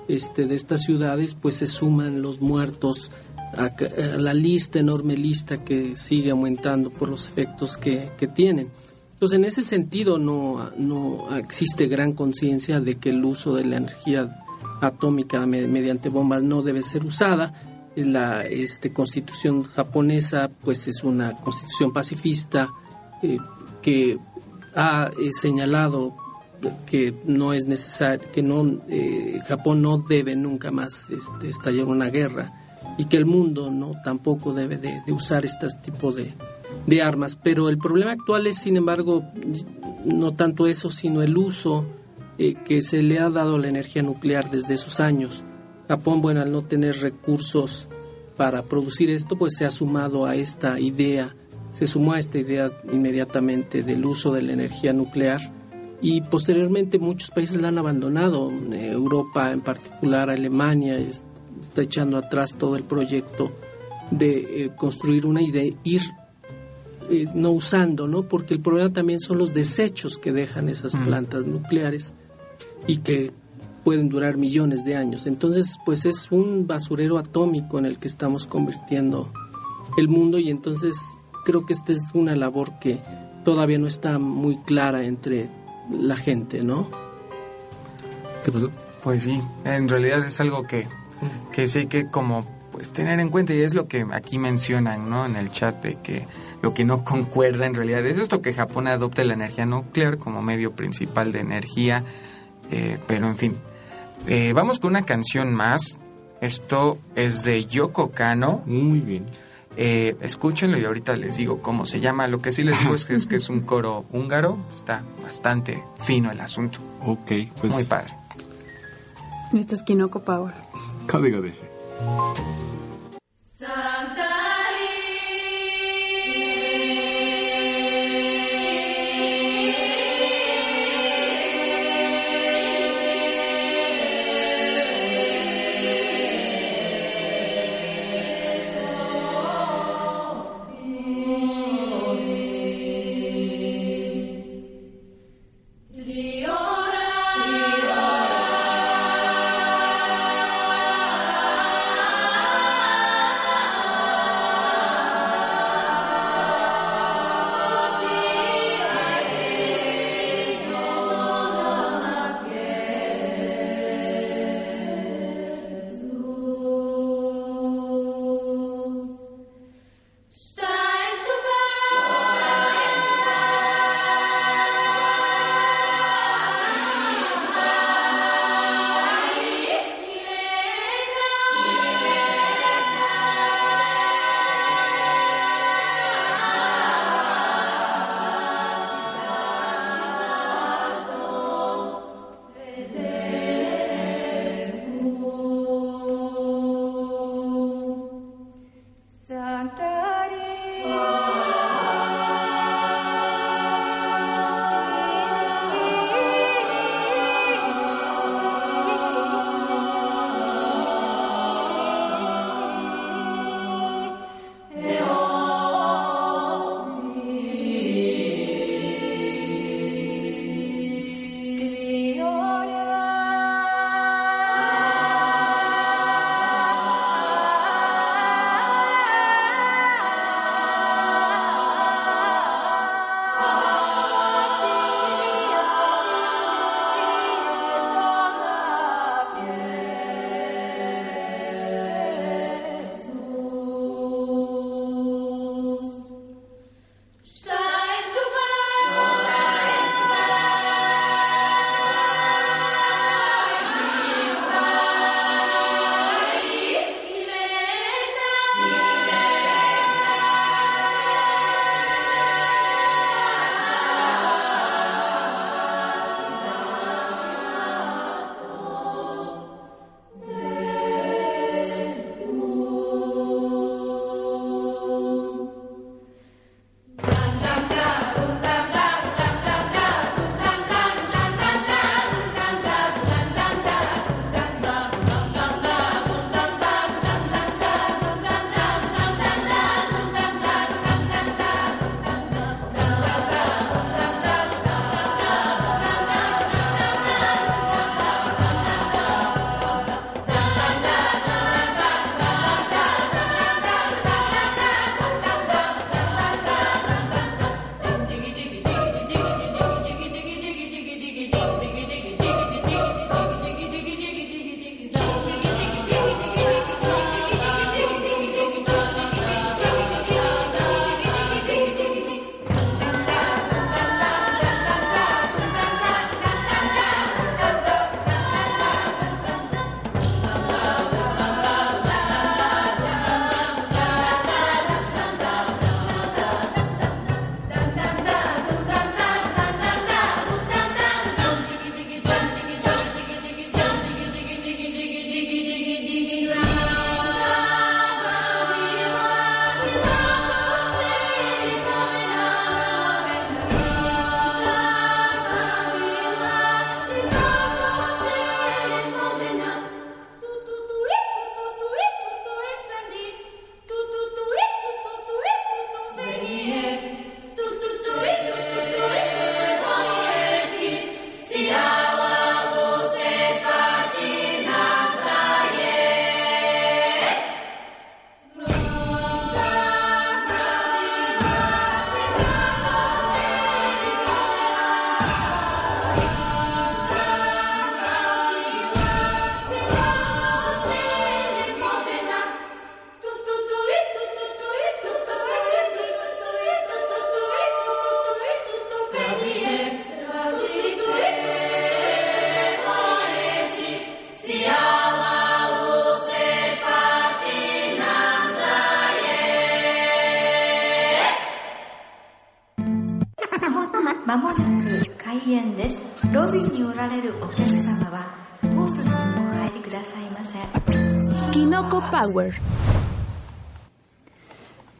este de estas ciudades pues se suman los muertos. A, a la lista enorme lista que sigue aumentando por los efectos que, tienen. Entonces, en ese sentido, no, no existe gran conciencia de que el uso de la energía atómica me- mediante bombas no debe ser usada. La este, constitución japonesa, pues es una constitución pacifista eh, que ha eh, señalado que no es necesario, que no, eh, Japón no debe nunca más este, estallar una guerra y que el mundo no tampoco debe de, usar este tipo de, de armas. Pero el problema actual es, sin embargo, no tanto eso, sino el uso eh, que se le ha dado a la energía nuclear desde esos años. Japón, bueno, al no tener recursos para producir esto, pues se ha sumado a esta idea, se sumó a esta idea inmediatamente del uso de la energía nuclear y posteriormente muchos países la han abandonado, eh, Europa en particular, Alemania es- está echando atrás todo el proyecto de eh, construir una idea, ir eh, no usando, ¿no? Porque el problema también son los desechos que dejan esas Mm. plantas nucleares y que pueden durar millones de años. Entonces, pues es un basurero atómico en el que estamos convirtiendo el mundo y entonces creo que esta es una labor que todavía no está muy clara entre la gente, ¿no? ¿Qué pasó? Pues sí, en realidad es algo que, que sí hay que como pues tener en cuenta y es lo que aquí mencionan, ¿no? En el chat de que lo que no concuerda en realidad es esto que Japón adopte la energía nuclear como medio principal de energía, eh, pero en fin. Eh, vamos con una canción más. Esto es de Yoko Kano. Muy bien. Eh, escúchenlo y ahorita les digo cómo se llama. Lo que sí les digo es que es, que es un coro húngaro. Está bastante fino el asunto. Ok, pues Muy padre. Esto es Kinoko Power. código de fe. Santa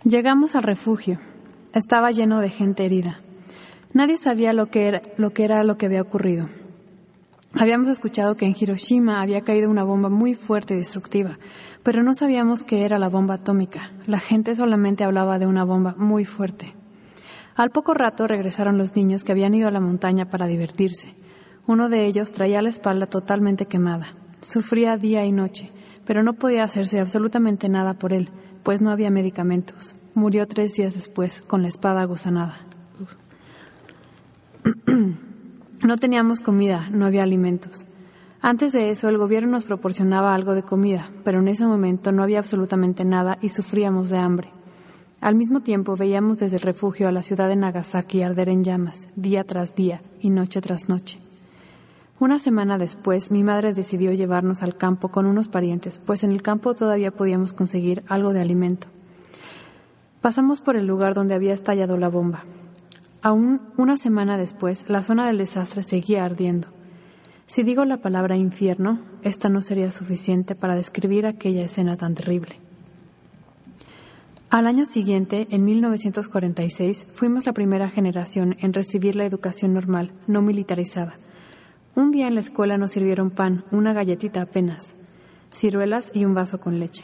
Llegamos al refugio. Estaba lleno de gente herida. Nadie sabía lo que era lo que, era lo que había ocurrido. Habíamos escuchado que en Hiroshima había caído una bomba muy fuerte y destructiva, pero no sabíamos que era la bomba atómica. La gente solamente hablaba de una bomba muy fuerte. Al poco rato regresaron los niños que habían ido a la montaña para divertirse. Uno de ellos traía la espalda totalmente quemada. Sufría día y noche, pero no podía hacerse absolutamente nada por él, pues no había medicamentos. Murió tres días después, con la espada aguzanada. [CLEARS THROAT] No teníamos comida, no había alimentos. Antes de eso, el gobierno nos proporcionaba algo de comida, pero en ese momento no había absolutamente nada y sufríamos de hambre. Al mismo tiempo, veíamos desde el refugio a la ciudad de Nagasaki arder en llamas, día tras día y noche tras noche. Una semana después, mi madre decidió llevarnos al campo con unos parientes, pues en el campo todavía podíamos conseguir algo de alimento. Pasamos por el lugar donde había estallado la bomba. Aún una semana después, la zona del desastre seguía ardiendo. Si digo la palabra infierno, esta no sería suficiente para describir aquella escena tan terrible. Al año siguiente, en 1946, fuimos la primera generación en recibir la educación normal, no militarizada. Un día en la escuela nos sirvieron pan, una galletita apenas, ciruelas y un vaso con leche.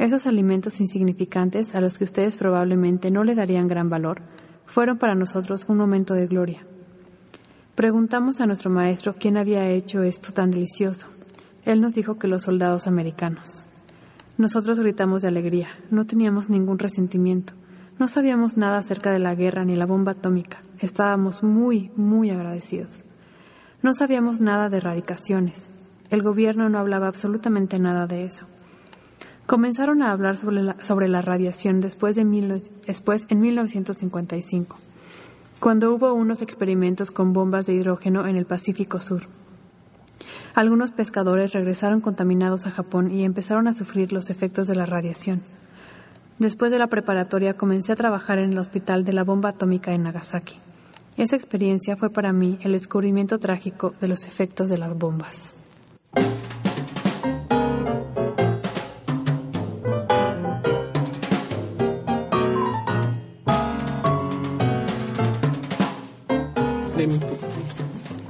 Esos alimentos insignificantes, a los que ustedes probablemente no le darían gran valor, fueron para nosotros un momento de gloria. Preguntamos a nuestro maestro quién había hecho esto tan delicioso. Él nos dijo que los soldados americanos. Nosotros gritamos de alegría, no teníamos ningún resentimiento, no sabíamos nada acerca de la guerra ni la bomba atómica, estábamos muy, muy agradecidos. No sabíamos nada de erradicaciones, el gobierno no hablaba absolutamente nada de eso. Comenzaron a hablar sobre la, radiación después, de mil, después en 1955, cuando hubo unos experimentos con bombas de hidrógeno en el Pacífico Sur. Algunos pescadores regresaron contaminados a Japón y empezaron a sufrir los efectos de la radiación. Después de la preparatoria comencé a trabajar en el hospital de la bomba atómica en Nagasaki. Esa experiencia fue para mí el descubrimiento trágico de los efectos de las bombas.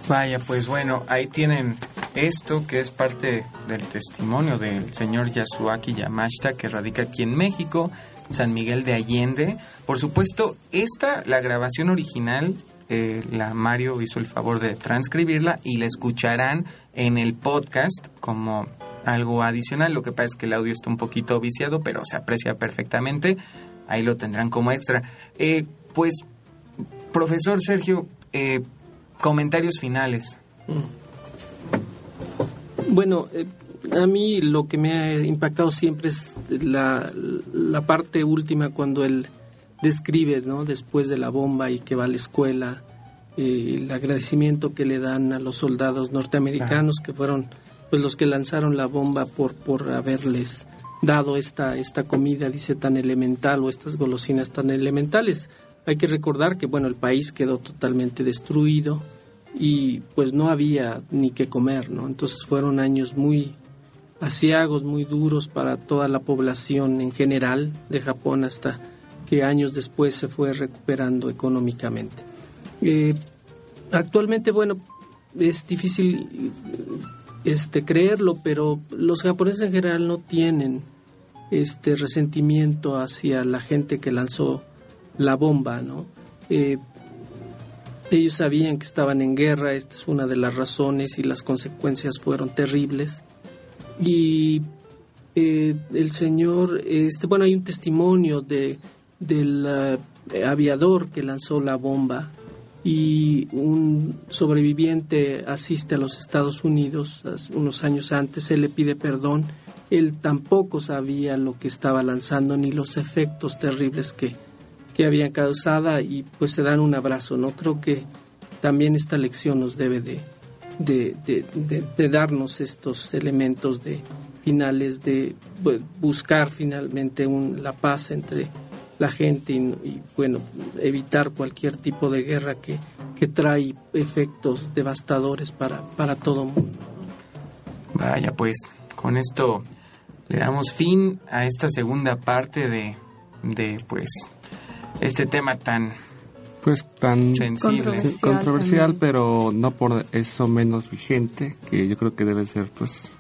Vaya, pues bueno, ahí tienen esto que es parte del testimonio del señor Yasuaki Yamashita que radica aquí en México, San Miguel de Allende. Por supuesto, esta, la grabación original, eh, la Mario hizo el favor de transcribirla y la escucharán en el podcast como algo adicional. Lo que pasa es que el audio está un poquito viciado, pero se aprecia perfectamente. Ahí lo tendrán como extra. Eh, pues, profesor Sergio, eh, comentarios finales. Bueno, eh, a mí lo que me ha impactado siempre es la, la parte última cuando él describe, ¿no? Después de la bomba y que va a la escuela, eh, el agradecimiento que le dan a los soldados norteamericanos que fueron pues los que lanzaron la bomba por por haberles dado esta esta comida dice tan elemental o estas golosinas tan elementales. Hay que recordar que bueno, el país quedó totalmente destruido y pues no había ni que comer, ¿no? Entonces fueron años muy asiagos, muy duros para toda la población en general de Japón hasta que años después se fue recuperando económicamente. Eh, actualmente, bueno, es difícil este creerlo, pero los japoneses en general no tienen este resentimiento hacia la gente que lanzó la bomba, ¿no? Eh, ellos sabían que estaban en guerra, esta es una de las razones y las consecuencias fueron terribles. Y eh, el señor, este, bueno, hay un testimonio de, del eh, aviador que lanzó la bomba y un sobreviviente asiste a los Estados Unidos unos años antes, él le pide perdón, él tampoco sabía lo que estaba lanzando ni los efectos terribles que, que habían causado y pues se dan un abrazo, ¿no? Creo que también esta lección nos debe de, de, de, de, darnos estos elementos de finales, de pues, buscar finalmente un, la paz entre la gente y, y, bueno, evitar cualquier tipo de guerra que, que trae efectos devastadores para, para todo mundo. Vaya, pues con esto le damos fin a esta segunda parte de, de pues este tema tan pues tan sensible, controversial, controversial pero no por eso menos vigente, que yo creo que debe ser pues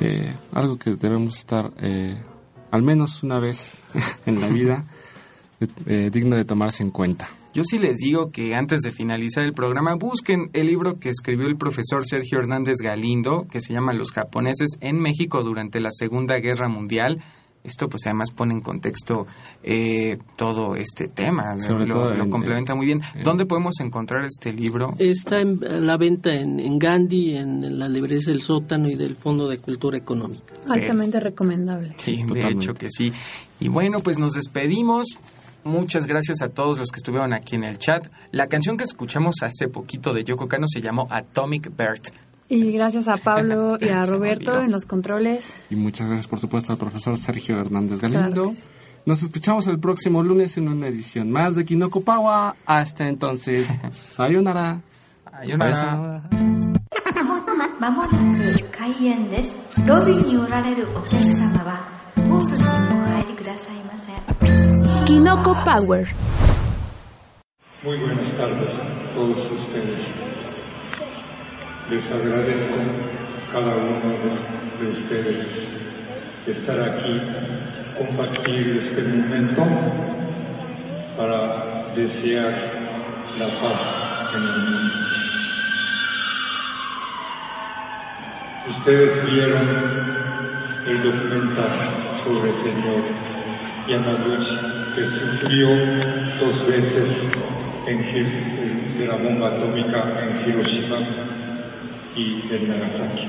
eh, algo que debemos estar eh, al menos una vez [LAUGHS] en la vida eh, digno de tomarse en cuenta. Yo sí les digo que antes de finalizar el programa busquen el libro que escribió el profesor Sergio Hernández Galindo, que se llama Los japoneses en México durante la Segunda Guerra Mundial. Esto pues además pone en contexto eh, todo este tema, Sobre lo, todo lo en- complementa muy bien. ¿Dónde podemos encontrar este libro? Está en la venta en, en Gandhi, en la librería del sótano y del Fondo de Cultura Económica. Altamente recomendable. Sí, de hecho que sí. Y bueno, pues nos despedimos. Muchas gracias a todos los que estuvieron aquí en el chat. La canción que escuchamos hace poquito de Yoko Kano se llamó Atomic Bird. Y gracias a Pablo [LAUGHS] y a Se me Roberto olvidó. en los controles. Y muchas gracias, por supuesto, al profesor Sergio Hernández Claro Galindo. que sí. Nos escuchamos el próximo lunes en una edición más de Kinoko Pawa. Hasta entonces, [LAUGHS] sayonara. Sayonara. まもなく開演ですロビーにおられるお客様はホースにお入りくださいませ Kinoko Power. Muy buenas tardes a todos ustedes. Les agradezco cada uno de, de ustedes estar aquí, compartir este momento para desear la paz en el mundo. Ustedes vieron el documental sobre el señor Yamaguchi que sufrió dos veces en, de la bomba atómica en Hiroshima y en Nagasaki.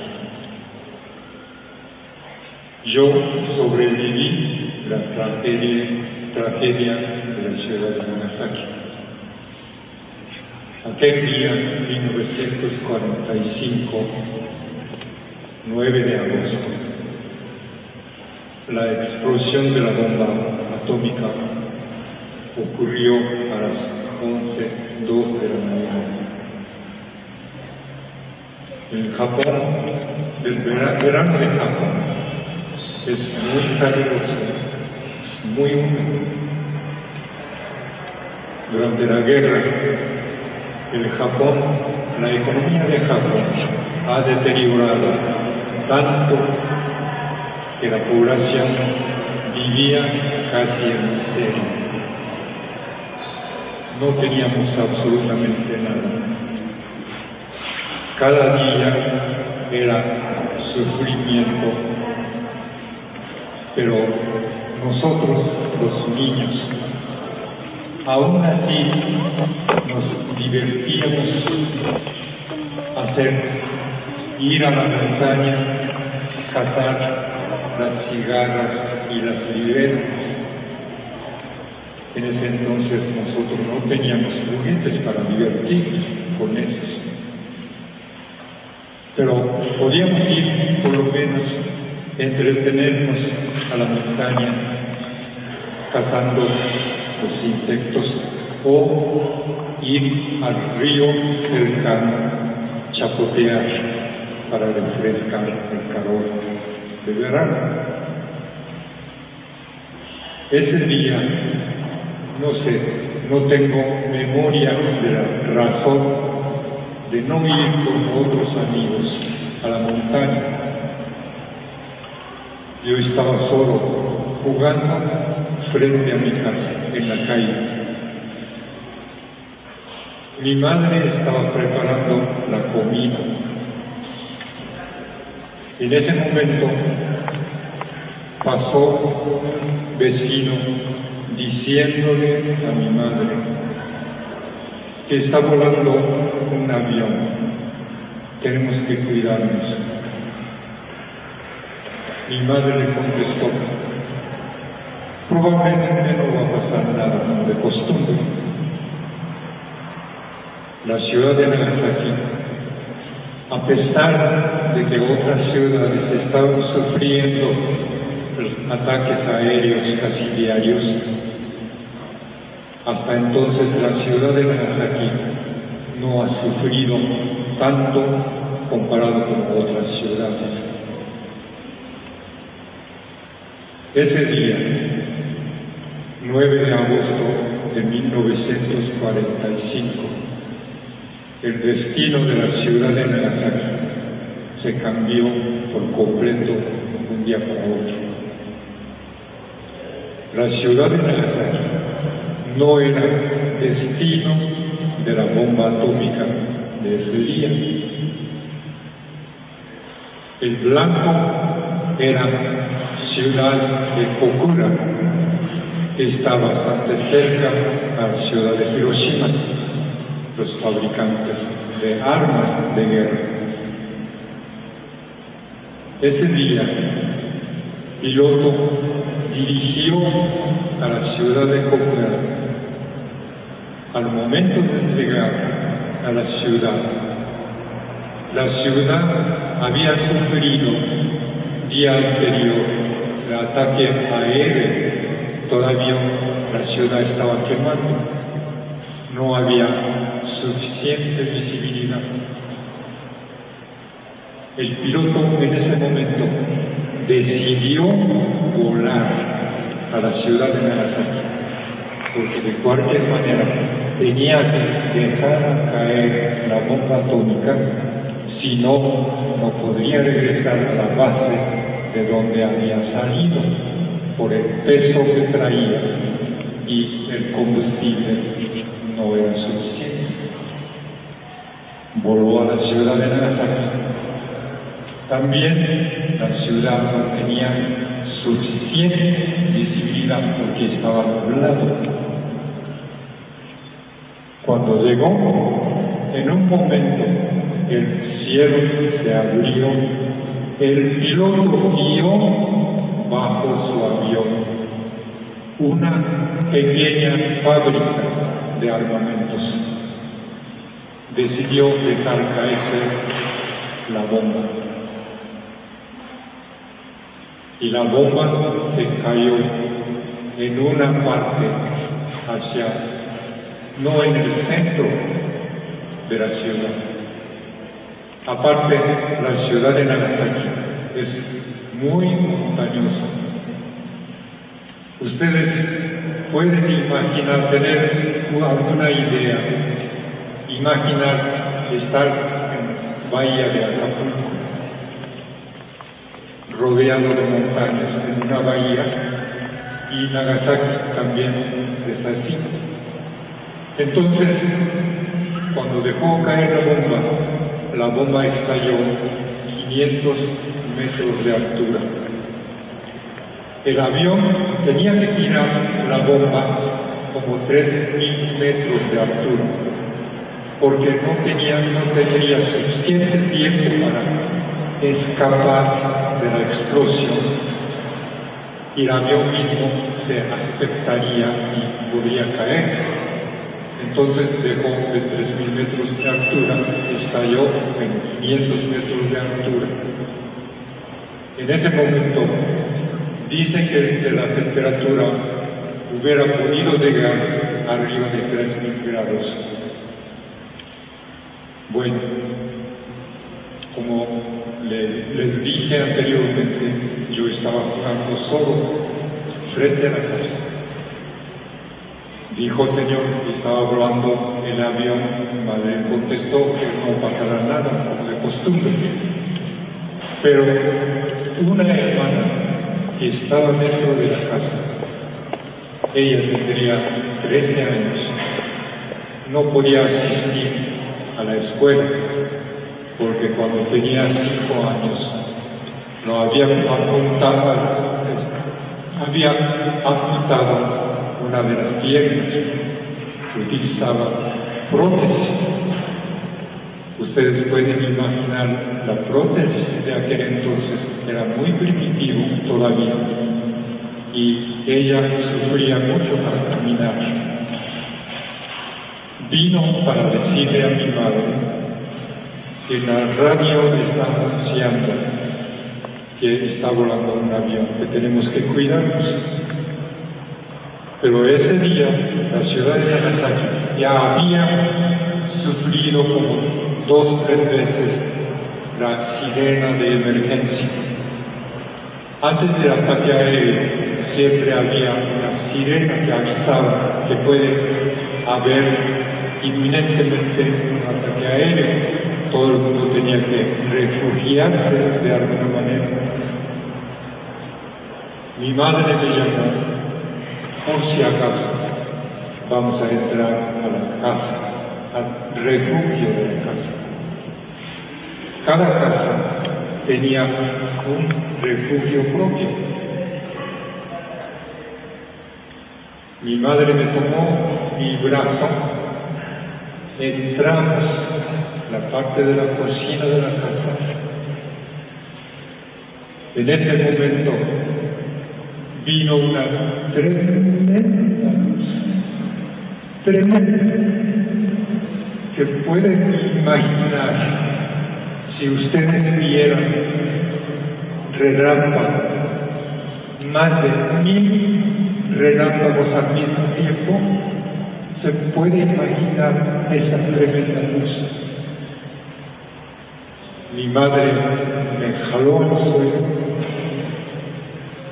Yo sobreviví la tragedia, tragedia de la ciudad de Nagasaki. Aquel día, 1945, 9 de agosto, la explosión de la bomba atómica ocurrió a las 11.02 de la mañana. En Japón, el vera- verano de Japón es muy caluroso, es muy húmedo. Durante la guerra, el Japón, la economía de Japón ha deteriorado tanto que la población vivía casi en miseria. No teníamos absolutamente nada. Cada día era sufrimiento, pero nosotros, los niños, aún así nos divertíamos hacer ir a la montaña, cazar las cigarras y las libretas. En ese entonces nosotros no teníamos juguetes para divertirnos con esos. Pero podíamos ir por lo menos entretenernos a la montaña cazando los insectos o ir al río cercano, chapotear para refrescar el calor de verano. Ese día, no sé, no tengo memoria de la razón de no ir con otros amigos a la montaña. Yo estaba solo, jugando frente a mi casa, en la calle. Mi madre estaba preparando la comida. En ese momento pasó un vecino diciéndole a mi madre que está volando un avión, tenemos que cuidarnos. Mi madre le contestó, probablemente no va a pasar nada de costumbre. La ciudad de Nagasaki, a pesar de que otras ciudades estaban sufriendo los ataques aéreos casi diarios, hasta entonces la ciudad de Nagasaki no ha sufrido tanto comparado con otras ciudades. Ese día, 9 de agosto de 1945, el destino de la ciudad de Nagasaki se cambió por completo de un día para otro. La ciudad de Nagasaki no era destino de la bomba atómica de ese día. El blanco era ciudad de Kokura, está bastante cerca a la ciudad de Hiroshima, los fabricantes de armas de guerra. Ese día, piloto dirigió a la ciudad de Kokura. Al momento de llegar a la ciudad, la ciudad había sufrido día anterior el ataque aéreo. Todavía la ciudad estaba quemando. No había suficiente visibilidad. El piloto en ese momento decidió volar a la ciudad de Nagasaki porque de cualquier manera tenía que dejar caer la bomba atómica, si no, no podría regresar a la base de donde había salido por el peso que traía y el combustible no era suficiente. Voló a la ciudad de Nagasaki. También la ciudad no tenía suficiente visibilidad porque estaba nublado. Cuando llegó, en un momento el cielo se abrió, el piloto guió bajo su avión una pequeña fábrica de armamentos. Decidió dejar caerse la bomba. Y la bomba se cayó en una parte hacia, no en el centro de la ciudad. Aparte, la ciudad de Nagasaki es muy montañosa. Ustedes pueden imaginar, tener alguna idea, imaginar estar en Bahía de Acapulco, rodeado de montañas, en una bahía, y Nagasaki también es así. Entonces, cuando dejó caer la bomba, la bomba estalló 500 metros de altura. El avión tenía que tirar la bomba como 3.000 metros de altura, porque no tenía, no tendría suficiente tiempo para escapar la explosión y el avión mismo se afectaría y podría caer. Entonces dejó de 3.000 metros de altura, estalló en 500 metros de altura. En ese momento dicen que la temperatura hubiera podido llegar arriba de 3.000 grados. Bueno, como le- les dije anteriormente, yo estaba jugando solo frente a la casa. Dijo Señor, estaba volando el avión, mi madre contestó que no pasará nada, como de costumbre. Pero una hermana que estaba dentro de la casa, ella tendría 13 años, no podía asistir a la escuela, porque cuando tenía 5 años lo habían apuntado, había apuntado una de las piernas que utilizaba prótesis. Ustedes pueden imaginar la prótesis de aquel entonces, era muy primitivo todavía, y ella sufría mucho para caminar. Vino para decirle a mi madre que la radio está anunciando que está volando un avión, que tenemos que cuidarnos. Pero ese día la ciudad de Nagasaki ya había sufrido como dos tres veces la sirena de emergencia. Antes del ataque aéreo siempre había una sirena que avisaba que puede haber inminentemente un ataque aéreo. Todo el mundo tenía que refugiarse de alguna manera. Mi madre me llamó por si acaso vamos a entrar a la casa, al refugio de la casa. Cada casa tenía un refugio propio. Mi madre me tomó mi brazo, entramos la parte de la cocina de la casa. En ese momento vino una tremenda luz, tremenda, que pueden imaginar si ustedes vieran relámpagos, más de mil relámpagos al mismo tiempo, se puede imaginar esa tremenda luz. Mi madre me jaló al suelo,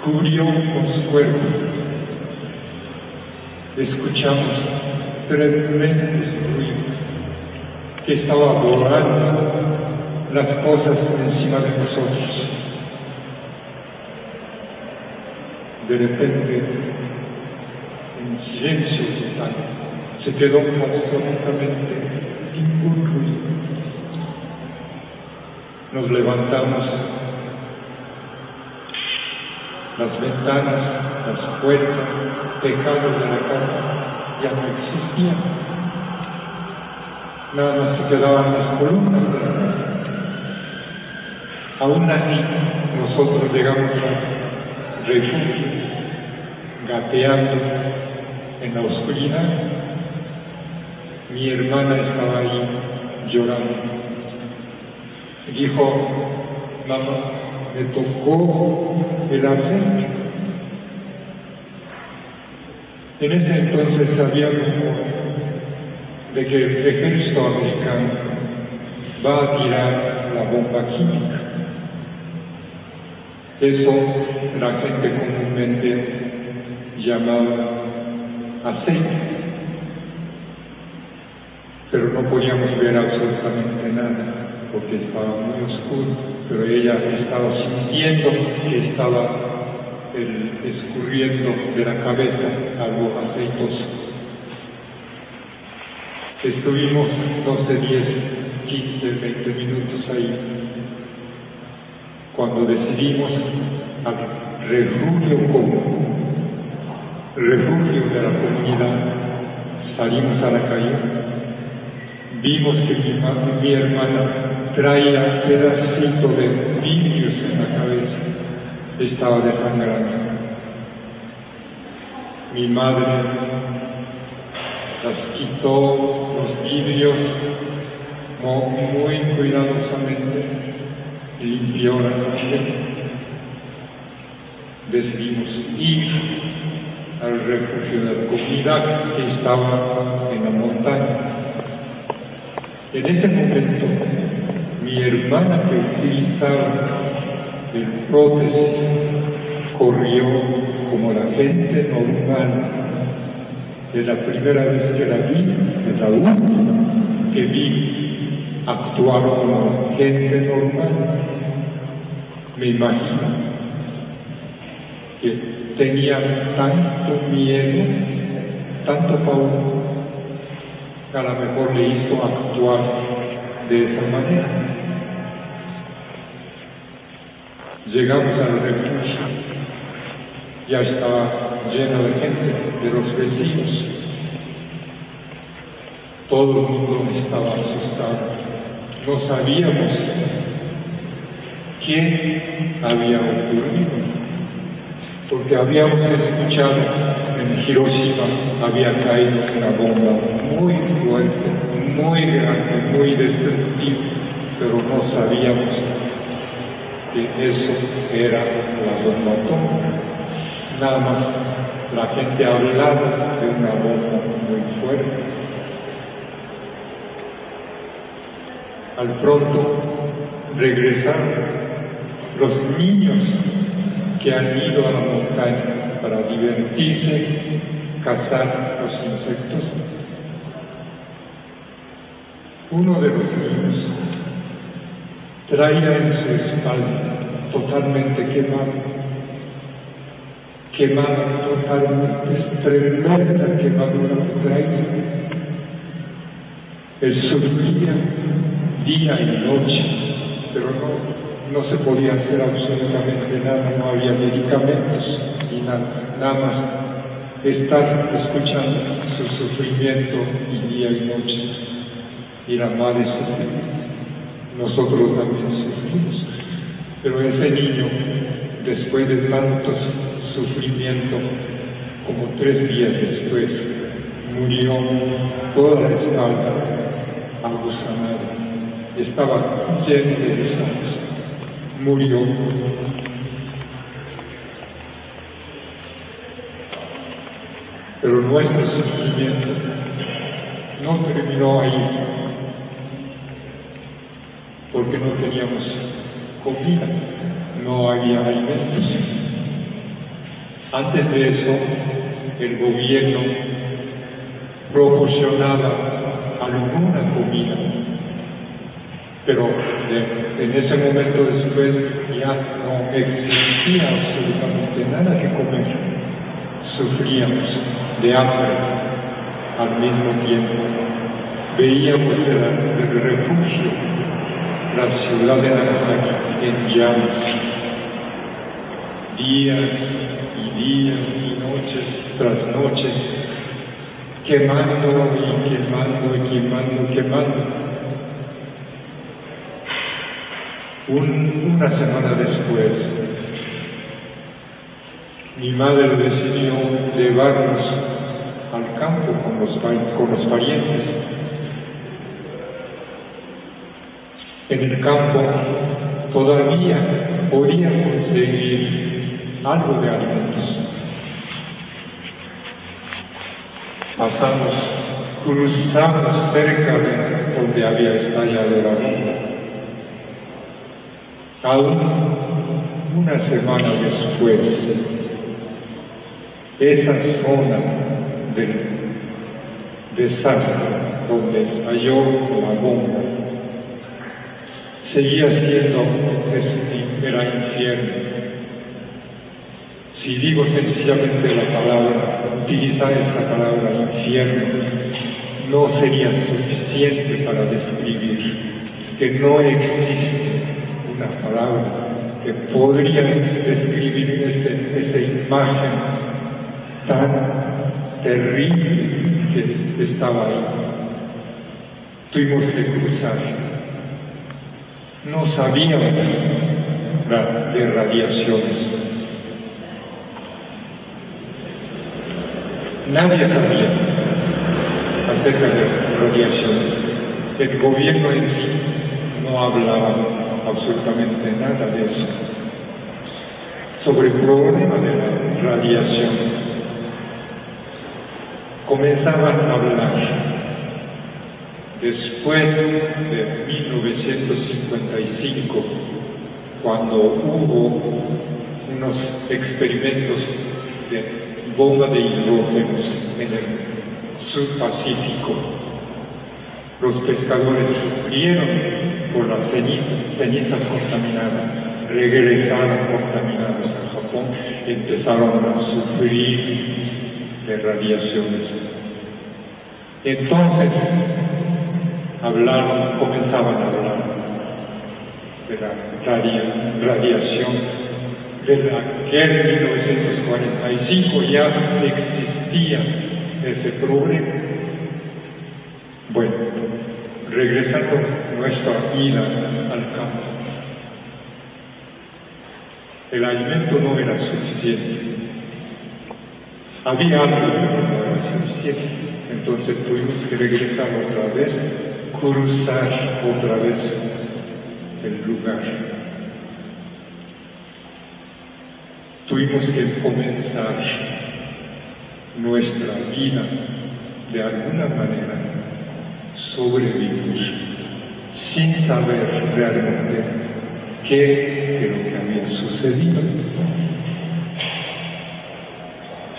cubrió con su cuerpo escuchamos tremendos ruidos que estaba borrando las cosas encima de nosotros. De repente, en silencio total, se quedó absolutamente ningún. Nos levantamos, las ventanas, las puertas, tejados de la casa ya no existían. Nada más se quedaban las columnas de la casa. Aún así, nosotros llegamos a refugio, gateando en la oscuridad. Mi hermana estaba ahí llorando. Dijo, mamá, me tocó el aceite. En ese entonces sabía de que el ejército americano va a tirar la bomba química. Eso la gente comúnmente llamaba aceite. Pero no podíamos ver absolutamente nada porque estaba muy oscuro, pero ella estaba sintiendo que estaba el, escurriendo de la cabeza algo aceitoso. Estuvimos, no sé, 10, 15, 20 minutos ahí. Cuando decidimos al refugio común, refugio de la comunidad, salimos a la calle, vimos que mi, mi hermana traía pedacito de vidrios en la cabeza, estaba desangrando. Mi madre las quitó los vidrios muy cuidadosamente, limpió la sangre. Decidimos ir al refugio de la comunidad que estaba en la montaña. En ese momento, mi hermana que utilizaba el prótesis corrió como la gente normal. Es la primera vez que la vi, es la última que vi actuar como gente normal. Me imagino que tenía tanto miedo, tanto pavor, que a lo mejor le hizo actuar de esa manera. Llegamos al refugio, ya estaba lleno de gente, de los vecinos. Todo el mundo estaba asustado. No sabíamos qué había ocurrido porque habíamos escuchado en Hiroshima había caído una bomba muy fuerte, muy grande, muy destructiva, pero no sabíamos que eso era la bomba atómica. Nada más la gente hablaba de una bomba muy fuerte. Al pronto regresaron los niños que han ido a la montaña para divertirse, cazar los insectos. Uno de los niños traía en su espalda totalmente quemado, quemado totalmente, tremenda quemadura que traía. Él sufría día y noche, pero no, se podía hacer absolutamente nada, no había medicamentos ni nada, nada más estar escuchando su sufrimiento día y noche. Y la madre sufría, nosotros también sufrimos, pero ese niño, después de tantos sufrimientos, como tres días después, murió toda la espalda agusanada estaba lleno de gusanos, murió. Pero nuestro sufrimiento no terminó ahí, porque no teníamos comida, no había alimentos. Antes de eso, el gobierno proporcionaba alguna comida. Pero en ese momento después ya no existía absolutamente nada que comer. Sufríamos de hambre al mismo tiempo. Veíamos el refugio, la ciudad de Nagasaki en llamas. Días y días y noches tras noches, quemando y quemando y quemando y quemando. Un- una semana después, mi madre decidió llevarnos al campo con los, con los parientes. En el campo todavía podía conseguir algo de alimentos. Pasamos, cruzamos cerca de donde había estallado la bomba. Aún una semana después, esa zona del desastre donde estalló la bomba seguía siendo era infierno. Si digo sencillamente la palabra, utilizar esta palabra infierno, no sería suficiente para describir que no existe una palabra que podría describir ese- esa imagen tan terrible que estaba ahí. Tuvimos que cruzar. No sabíamos de radiaciones. Nadie sabía acerca de radiaciones. El gobierno en sí no hablaba absolutamente nada de eso. Sobre el problema de la radiación, comenzaban a hablar después de 1955, cuando hubo unos experimentos de bomba de hidrógenos en el sur Pacífico. Los pescadores sufrieron por las ceni- cenizas contaminadas, regresaron contaminados a Japón, empezaron a sufrir de radiaciones. Entonces, hablaron, comenzaban a hablar de la radia- radiación. Desde aquel 1945 ya existía ese problema. Bueno, regresando nuestra ida al campo, el alimento no era suficiente. Había algo que no era suficiente. Entonces tuvimos que regresar otra vez, cruzar otra vez el lugar. Tuvimos que comenzar nuestra vida de alguna manera, sobrevivir, sin saber realmente qué de lo que había sucedido.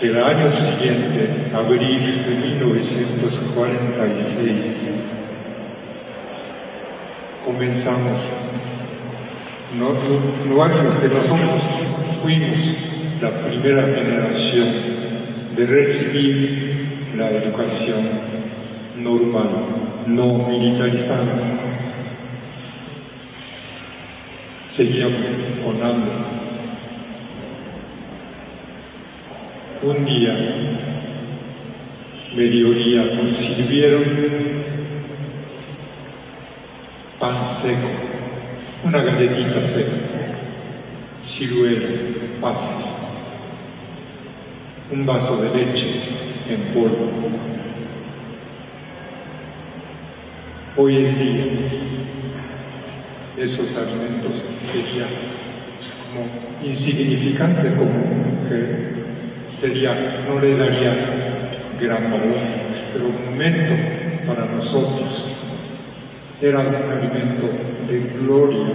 El año siguiente, abril de 1946, comenzamos, no, no, no años que nosotros fuimos la primera generación de recibir la educación normal, no militarizada. Seguíamos con hambre. Un día, mediodía, nos sirvieron pan seco, una galletita seca, ciruela, pasas, un vaso de leche en polvo. Hoy en día, esos alimentos serían como insignificantes, como que sería, no le daría gran valor, pero un momento para nosotros era un alimento de gloria,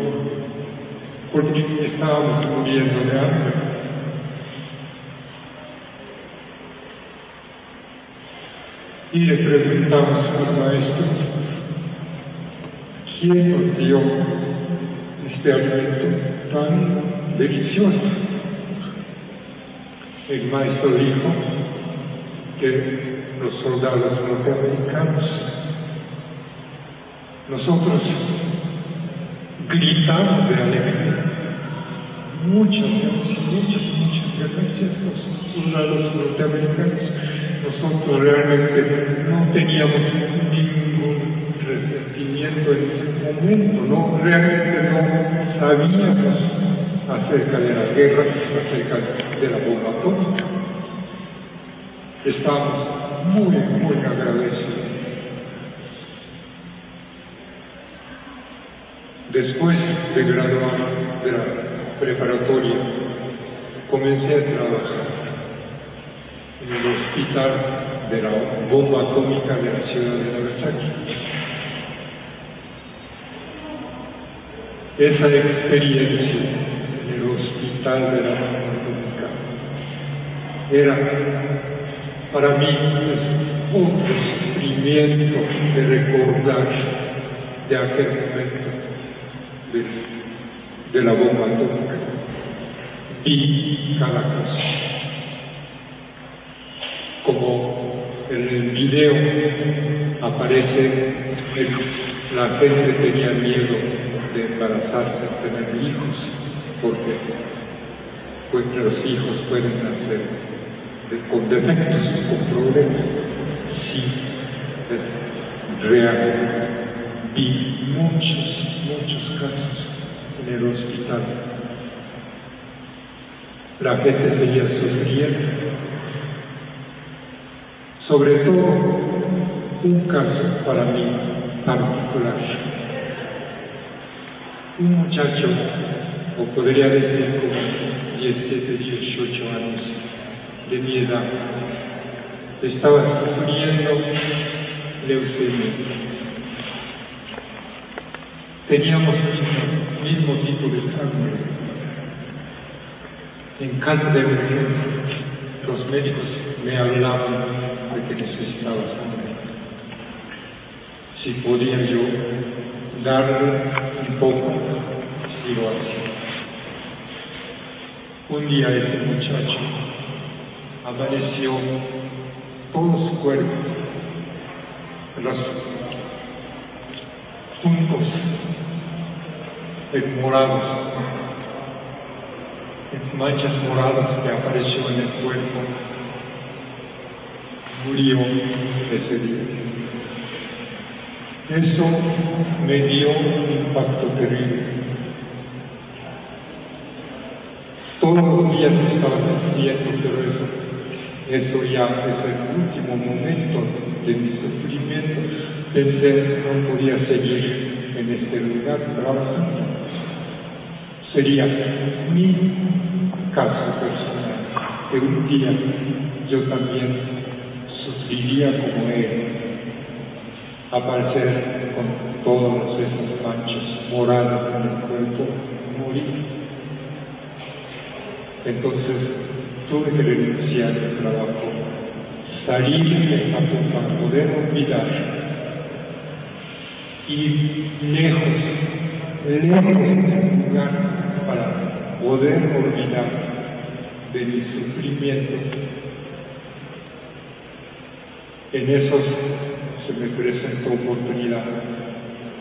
porque estábamos muriendo de hambre. y le preguntamos al maestro, ¿quién nos dio este alimento tan delicioso? El maestro dijo que los soldados norteamericanos, nosotros gritamos de alegría. Muchas gracias, muchas, muchas gracias los soldados norteamericanos. Nosotros realmente no teníamos ningún resentimiento en ese momento, no, realmente no sabíamos acerca de la guerra, acerca de la bomba atómica. Estábamos muy, muy agradecidos. Después de graduar de la preparatoria, comencé a trabajar en el hospital de la bomba atómica de la ciudad de Nagasaki. Esa experiencia en el hospital de la bomba atómica era para mí un sufrimiento de recordar de aquel momento de, de la bomba atómica. Vi cada cosa. Como en el video aparece, la gente tenía miedo de embarazarse, tener hijos, porque los hijos pueden nacer de- con defectos, con problemas. Sí, es real. Vi muchos, muchos casos en el hospital. La gente seguía sufriendo. Sobre todo, un caso para mí particular. Un muchacho, o podría decir como 17, 18 años de mi edad, estaba sufriendo leucemia. Teníamos mismo, mismo tipo de sangre. En caso de emergencia, los médicos me hablaban de que necesitaba sangre. Si podía yo darle un poco, lo hacía. Un día ese muchacho amaneció todo su cuerpo, los puntos en morados, en manchas moradas que apareció en el cuerpo, murió ese día. Eso me dio un impacto terrible. Todos los días estaba sufriendo, pero eso, eso ya es el último momento de mi sufrimiento. Pensé no podía seguir en este lugar trabajando. Sería mi caso personal, que un día yo también sufriría como él, aparecer con todas esas manchas moradas en el cuerpo, morir. Entonces tuve que renunciar al trabajo, salir de Japón para poder olvidar y lejos, lejos del lugar para poder olvidar de mi sufrimiento. En esos se me presentó oportunidad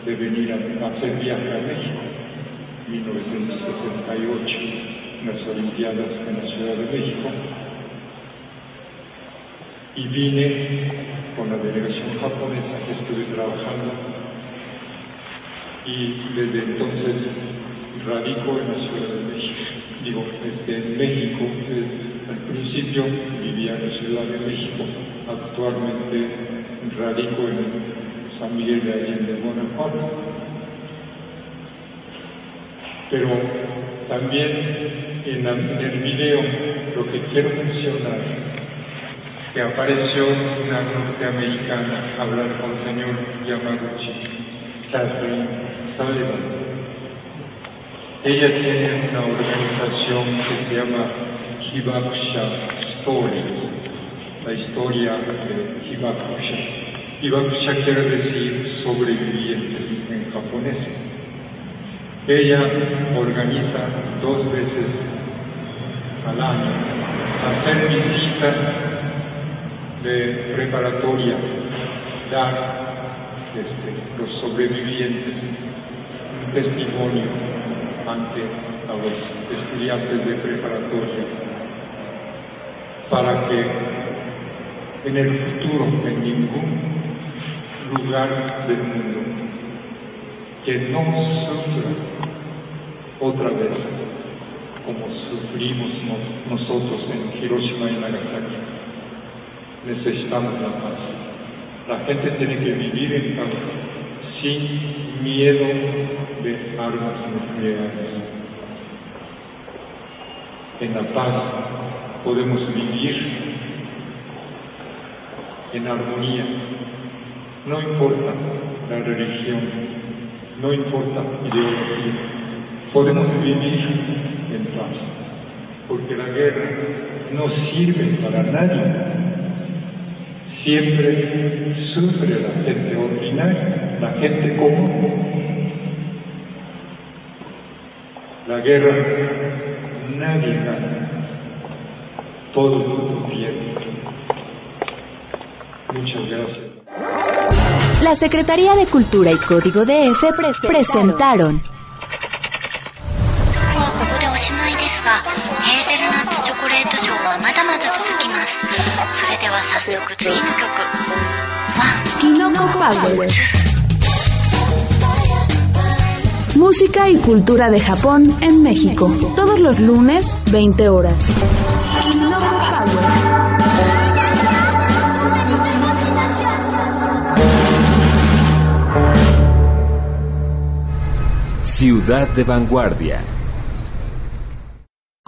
de venir a hacer viaje a México, 1968 las Olimpiadas en la Ciudad de México. Y vine con la delegación japonesa que estuve trabajando y desde entonces radico en la Ciudad de México. Digo, desde México, al principio vivía en la Ciudad de México, actualmente radico en San Miguel de Allende, Guanajuato. Pero también en, el video lo que quiero mencionar que apareció una norteamericana hablar con el señor Yamaguchi, Catherine Sullivan. Ella tiene una organización que se llama Hibakusha Stories la historia de Hibakusha. Hibakusha quiere decir sobrevivientes en japonés. Ella organiza dos veces al año hacer visitas de preparatoria, dar este, los sobrevivientes testimonio ante a los estudiantes de preparatoria para que en el futuro en ningún lugar del mundo que no sufra otra vez como sufrimos nos- nosotros en Hiroshima y Nagasaki. Necesitamos la paz. La gente tiene que vivir en paz sin miedo de armas nucleares. En la paz podemos vivir en armonía. No importa la religión, no importa ideología, podemos vivir en paz, porque la guerra no sirve para nadie. Siempre sufre la gente ordinaria, la gente común. La guerra nadie gana, todo el mundo pierde. Muchas gracias. La Secretaría de Cultura y Código DF presentaron. Power. Música y cultura de Japón en México. Todos los lunes, 20 horas. Ciudad de Vanguardia.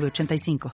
906985.